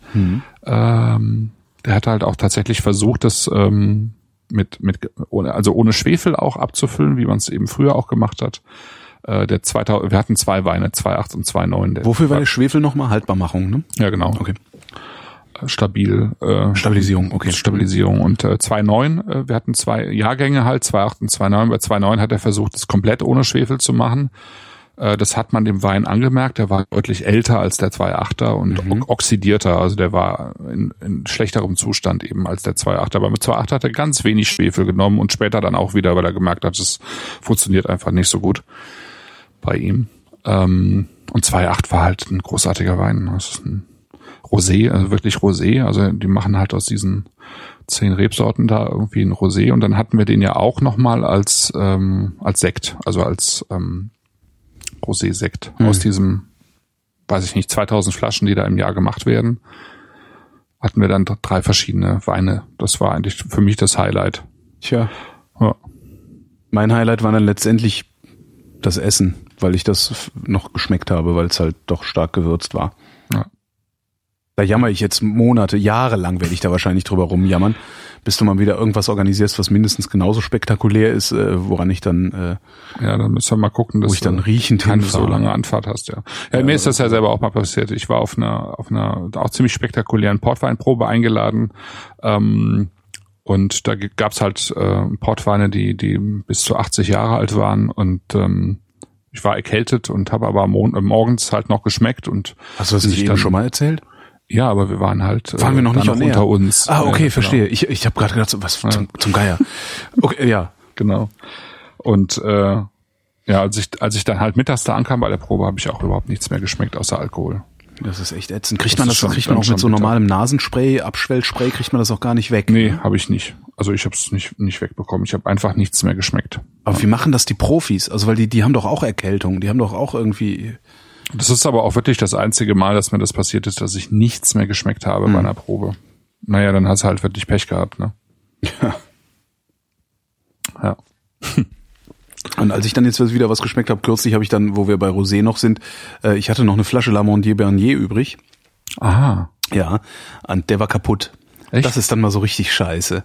Ähm, der hat halt auch tatsächlich versucht, das ähm, mit mit ohne also ohne Schwefel auch abzufüllen, wie man es eben früher auch gemacht hat. Äh, der 2000, wir hatten zwei Weine, 2,8 und 2,9. Der Wofür war der Schwefel nochmal? Haltbarmachung, ne? Ja, genau. Okay. Stabil. Äh, Stabilisierung, okay. Stabilisierung. Und äh, 2,9, äh, wir hatten zwei Jahrgänge halt, 2,8 und 2,9. Bei 2,9 hat er versucht, es komplett ohne Schwefel zu machen. Äh, das hat man dem Wein angemerkt. Der war deutlich älter als der 2.8er und mhm. oxidierter. Also der war in, in schlechterem Zustand eben als der 2.8er. Aber mit 2.8er hat er ganz wenig Schwefel genommen und später dann auch wieder, weil er gemerkt hat, es funktioniert einfach nicht so gut bei ihm. Ähm, und 2.8 war halt ein großartiger Wein. Das ist ein Rosé, also wirklich Rosé. Also die machen halt aus diesen zehn Rebsorten da irgendwie ein Rosé und dann hatten wir den ja auch nochmal als ähm, als Sekt, also als ähm, Rosé-Sekt mhm. aus diesem, weiß ich nicht, 2000 Flaschen, die da im Jahr gemacht werden, hatten wir dann drei verschiedene Weine. Das war eigentlich für mich das Highlight. Tja. Ja. Mein Highlight war dann letztendlich das Essen, weil ich das noch geschmeckt habe, weil es halt doch stark gewürzt war. Da jammer ich jetzt Monate, Jahre lang werde ich da wahrscheinlich drüber rumjammern, bis du mal wieder irgendwas organisierst, was mindestens genauso spektakulär ist, äh, woran ich dann äh, ja, dann müssen wir mal gucken, dass wo ich dann riechend keine so lange Anfahrt hast, ja. Ja, ja mir ist das ja selber auch mal passiert. Ich war auf einer auf einer auch ziemlich spektakulären Portweinprobe eingeladen. Ähm, und da gab's halt äh, Portweine, die die bis zu 80 Jahre alt waren und ähm, ich war erkältet und habe aber morgens halt noch geschmeckt und hast du das nicht eben schon mal erzählt? Ja, aber wir waren halt waren wir noch nicht noch unter uns. Ah, okay, ja, verstehe. Genau. Ich, ich habe gerade gedacht, was zum, zum Geier. Okay, ja, genau. Und äh, ja, als ich als ich dann halt mittags da ankam bei der Probe, habe ich auch überhaupt nichts mehr geschmeckt außer Alkohol. Das ist echt ätzend. Kriegt das man das, schon, kriegt man auch mit so normalem Nasenspray, Abschwellspray, kriegt man das auch gar nicht weg? Nee, habe ich nicht. Also ich habe es nicht, nicht wegbekommen. Ich habe einfach nichts mehr geschmeckt. Aber ja. wie machen das die Profis? Also weil die, die haben doch auch Erkältung, die haben doch auch irgendwie das ist aber auch wirklich das einzige Mal, dass mir das passiert ist, dass ich nichts mehr geschmeckt habe mhm. bei einer Probe. Naja, dann hast du halt wirklich Pech gehabt, ne? Ja. Ja. Und als ich dann jetzt wieder was geschmeckt habe, kürzlich habe ich dann, wo wir bei Rosé noch sind, äh, ich hatte noch eine Flasche Lamondier Bernier übrig. Aha. Ja, und der war kaputt. Echt? Das ist dann mal so richtig scheiße.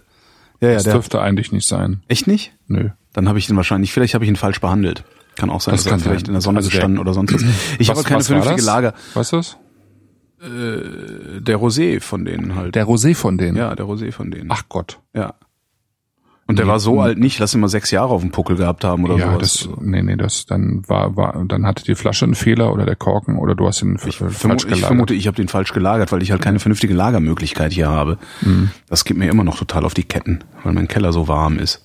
Ja, ja, das der, dürfte eigentlich nicht sein. Echt nicht? Nö. Dann habe ich ihn wahrscheinlich, vielleicht habe ich ihn falsch behandelt. Kann auch sein, das dass er vielleicht sein. in der Sonne also gestanden oder sonst was. Ich was, habe keine vernünftige Lager. Was ist das? Äh, der Rosé von denen halt. Der Rosé von denen? Ja, der Rosé von denen. Ach Gott. Ja. Und der nee, war so alt nicht, lass ihn mal sechs Jahre auf dem Puckel gehabt haben oder ja, sowas. Das, nee, nee, das dann war, war, dann hatte die Flasche einen Fehler oder der Korken oder du hast ihn ich falsch gelagert. Ich vermute, ich habe den falsch gelagert, weil ich halt keine vernünftige Lagermöglichkeit hier habe. Mhm. Das geht mir immer noch total auf die Ketten, weil mein Keller so warm ist.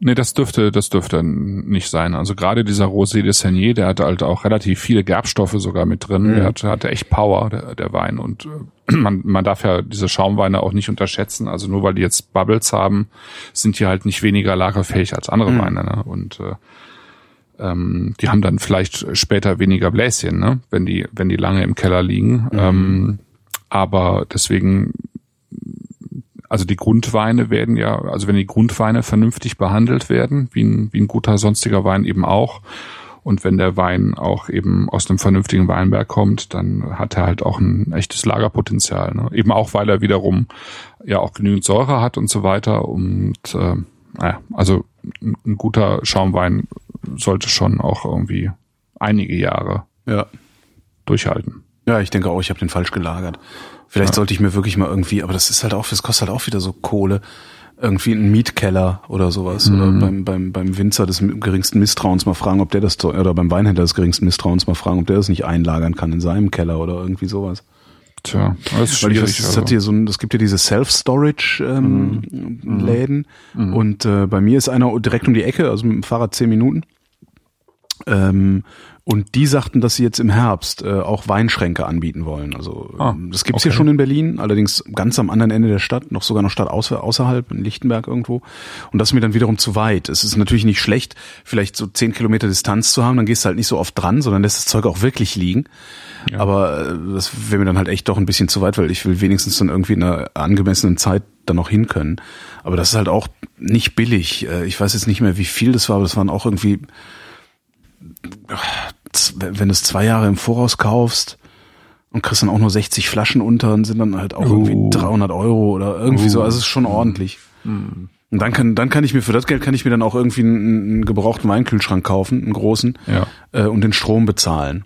Nee, das dürfte, das dürfte nicht sein. Also gerade dieser Rosé de Seigneur, der hatte halt auch relativ viele Gerbstoffe sogar mit drin. Mhm. Der hatte, hatte echt Power, der, der Wein. Und äh, man, man darf ja diese Schaumweine auch nicht unterschätzen. Also nur weil die jetzt Bubbles haben, sind die halt nicht weniger lagerfähig als andere mhm. Weine. Ne? Und äh, ähm, die haben dann vielleicht später weniger Bläschen, ne? wenn die, wenn die lange im Keller liegen. Mhm. Ähm, aber deswegen also die Grundweine werden ja, also wenn die Grundweine vernünftig behandelt werden, wie ein, wie ein guter sonstiger Wein eben auch, und wenn der Wein auch eben aus einem vernünftigen Weinberg kommt, dann hat er halt auch ein echtes Lagerpotenzial. Ne? Eben auch, weil er wiederum ja auch genügend Säure hat und so weiter. Und äh, naja, also ein, guter Schaumwein sollte schon auch irgendwie einige Jahre ja. durchhalten. Ja, ich denke auch, ich habe den falsch gelagert. Vielleicht ja. sollte ich mir wirklich mal irgendwie, aber das ist halt auch, das kostet halt auch wieder so Kohle. Irgendwie einen Mietkeller oder sowas. Mhm. Oder beim, beim, beim Winzer des geringsten Misstrauens mal fragen, ob der das, oder beim Weinhändler des geringsten Misstrauens mal fragen, ob der das nicht einlagern kann in seinem Keller oder irgendwie sowas. Tja, das ist schwierig. Weil ich, das, hat hier so ein, das gibt ja diese Self-Storage-Läden ähm, mhm. Läden. Mhm. und äh, bei mir ist einer direkt um die Ecke, also mit dem Fahrrad zehn Minuten. Ähm, und die sagten, dass sie jetzt im Herbst äh, auch Weinschränke anbieten wollen. Also ah, das gibt's okay. hier schon in Berlin, allerdings ganz am anderen Ende der Stadt, noch sogar noch Stadt außer, außerhalb, in Lichtenberg irgendwo. Und das ist mir dann wiederum zu weit. Es ist natürlich nicht schlecht, vielleicht so zehn Kilometer Distanz zu haben, dann gehst du halt nicht so oft dran, sondern lässt das Zeug auch wirklich liegen. Ja. Aber äh, das wäre mir dann halt echt doch ein bisschen zu weit, weil ich will wenigstens dann irgendwie in einer angemessenen Zeit dann noch hin können. Aber das ist halt auch nicht billig. Äh, ich weiß jetzt nicht mehr, wie viel das war, aber das waren auch irgendwie wenn du es zwei Jahre im Voraus kaufst und kriegst dann auch nur 60 Flaschen unter und sind dann halt auch uh. irgendwie 300 Euro oder irgendwie uh. so. Also es ist schon ordentlich. Mm. Und dann kann, dann kann ich mir für das Geld kann ich mir dann auch irgendwie einen, einen gebrauchten Weinkühlschrank kaufen, einen großen, ja. äh, und den Strom bezahlen.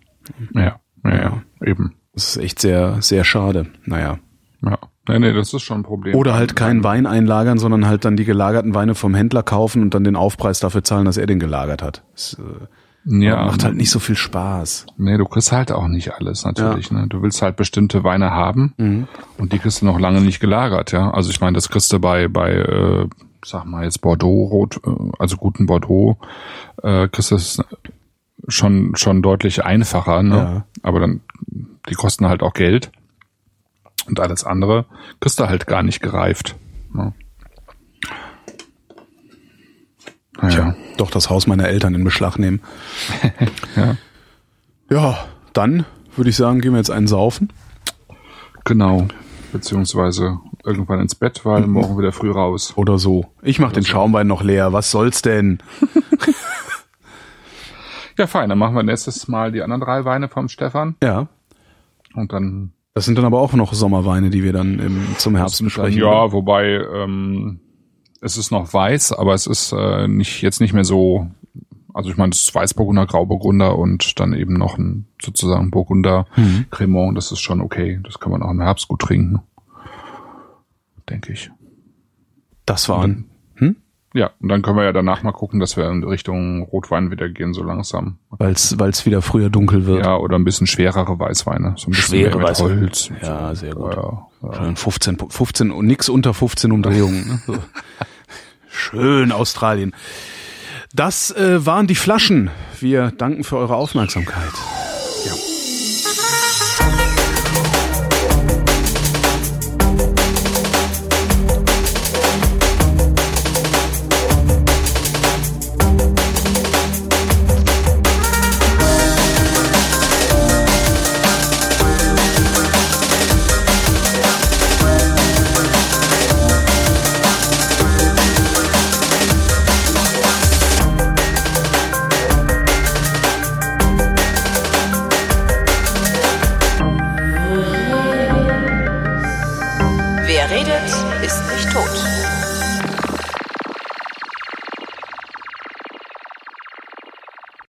Ja, ja, ja, eben. Das ist echt sehr, sehr schade. Naja. Ja. Nee, nee, das ist schon ein Problem. Oder halt keinen Wein einlagern, sondern halt dann die gelagerten Weine vom Händler kaufen und dann den Aufpreis dafür zahlen, dass er den gelagert hat. Das, äh, Ja, Macht halt nicht so viel Spaß. Nee, du kriegst halt auch nicht alles natürlich. Ne? Du willst halt bestimmte Weine haben Mhm. und die kriegst du noch lange nicht gelagert, ja. Also ich meine, das kriegst du bei, bei äh, sag mal jetzt Bordeaux Rot, äh, also guten Bordeaux, äh, kriegst du es schon schon deutlich einfacher, ne? Ja. Aber dann die kosten halt auch Geld und alles andere kriegst du halt gar nicht gereift. Ne? Naja. Tja, doch das Haus meiner Eltern in Beschlag nehmen. Ja. Ja, dann würde ich sagen, gehen wir jetzt einen saufen. Genau. Beziehungsweise irgendwann ins Bett, weil morgen wieder früh raus. Oder so. Ich mach den Schaumwein noch leer. Was soll's denn? Ja, fein. Dann machen wir nächstes Mal die anderen drei Weine vom Stefan. Ja. Und dann Das sind dann aber auch noch Sommerweine, die wir dann im, zum Herbst besprechen. Ja, wobei ähm, es ist noch weiß, aber es ist äh, nicht jetzt nicht mehr so. Also ich meine, das ist Weißburgunder, Grauburgunder und dann eben noch ein sozusagen Burgunder Mhm. Cremant. Das ist schon okay. Das kann man auch im Herbst gut trinken, denke ich. Das waren. Ja, und dann können wir ja danach mal gucken, dass wir in Richtung Rotwein wieder gehen, so langsam. Weil's, weil's wieder früher dunkel wird. Ja, oder ein bisschen schwerere Weißweine. So ein bisschen Schwere Weißweine. Holz. Ja, sehr gut. Ja, ja. Schön 15, 15 und nix unter 15 Umdrehungen. Ne? So. Schön Australien. Das äh, waren die Flaschen. Wir danken für eure Aufmerksamkeit. ja.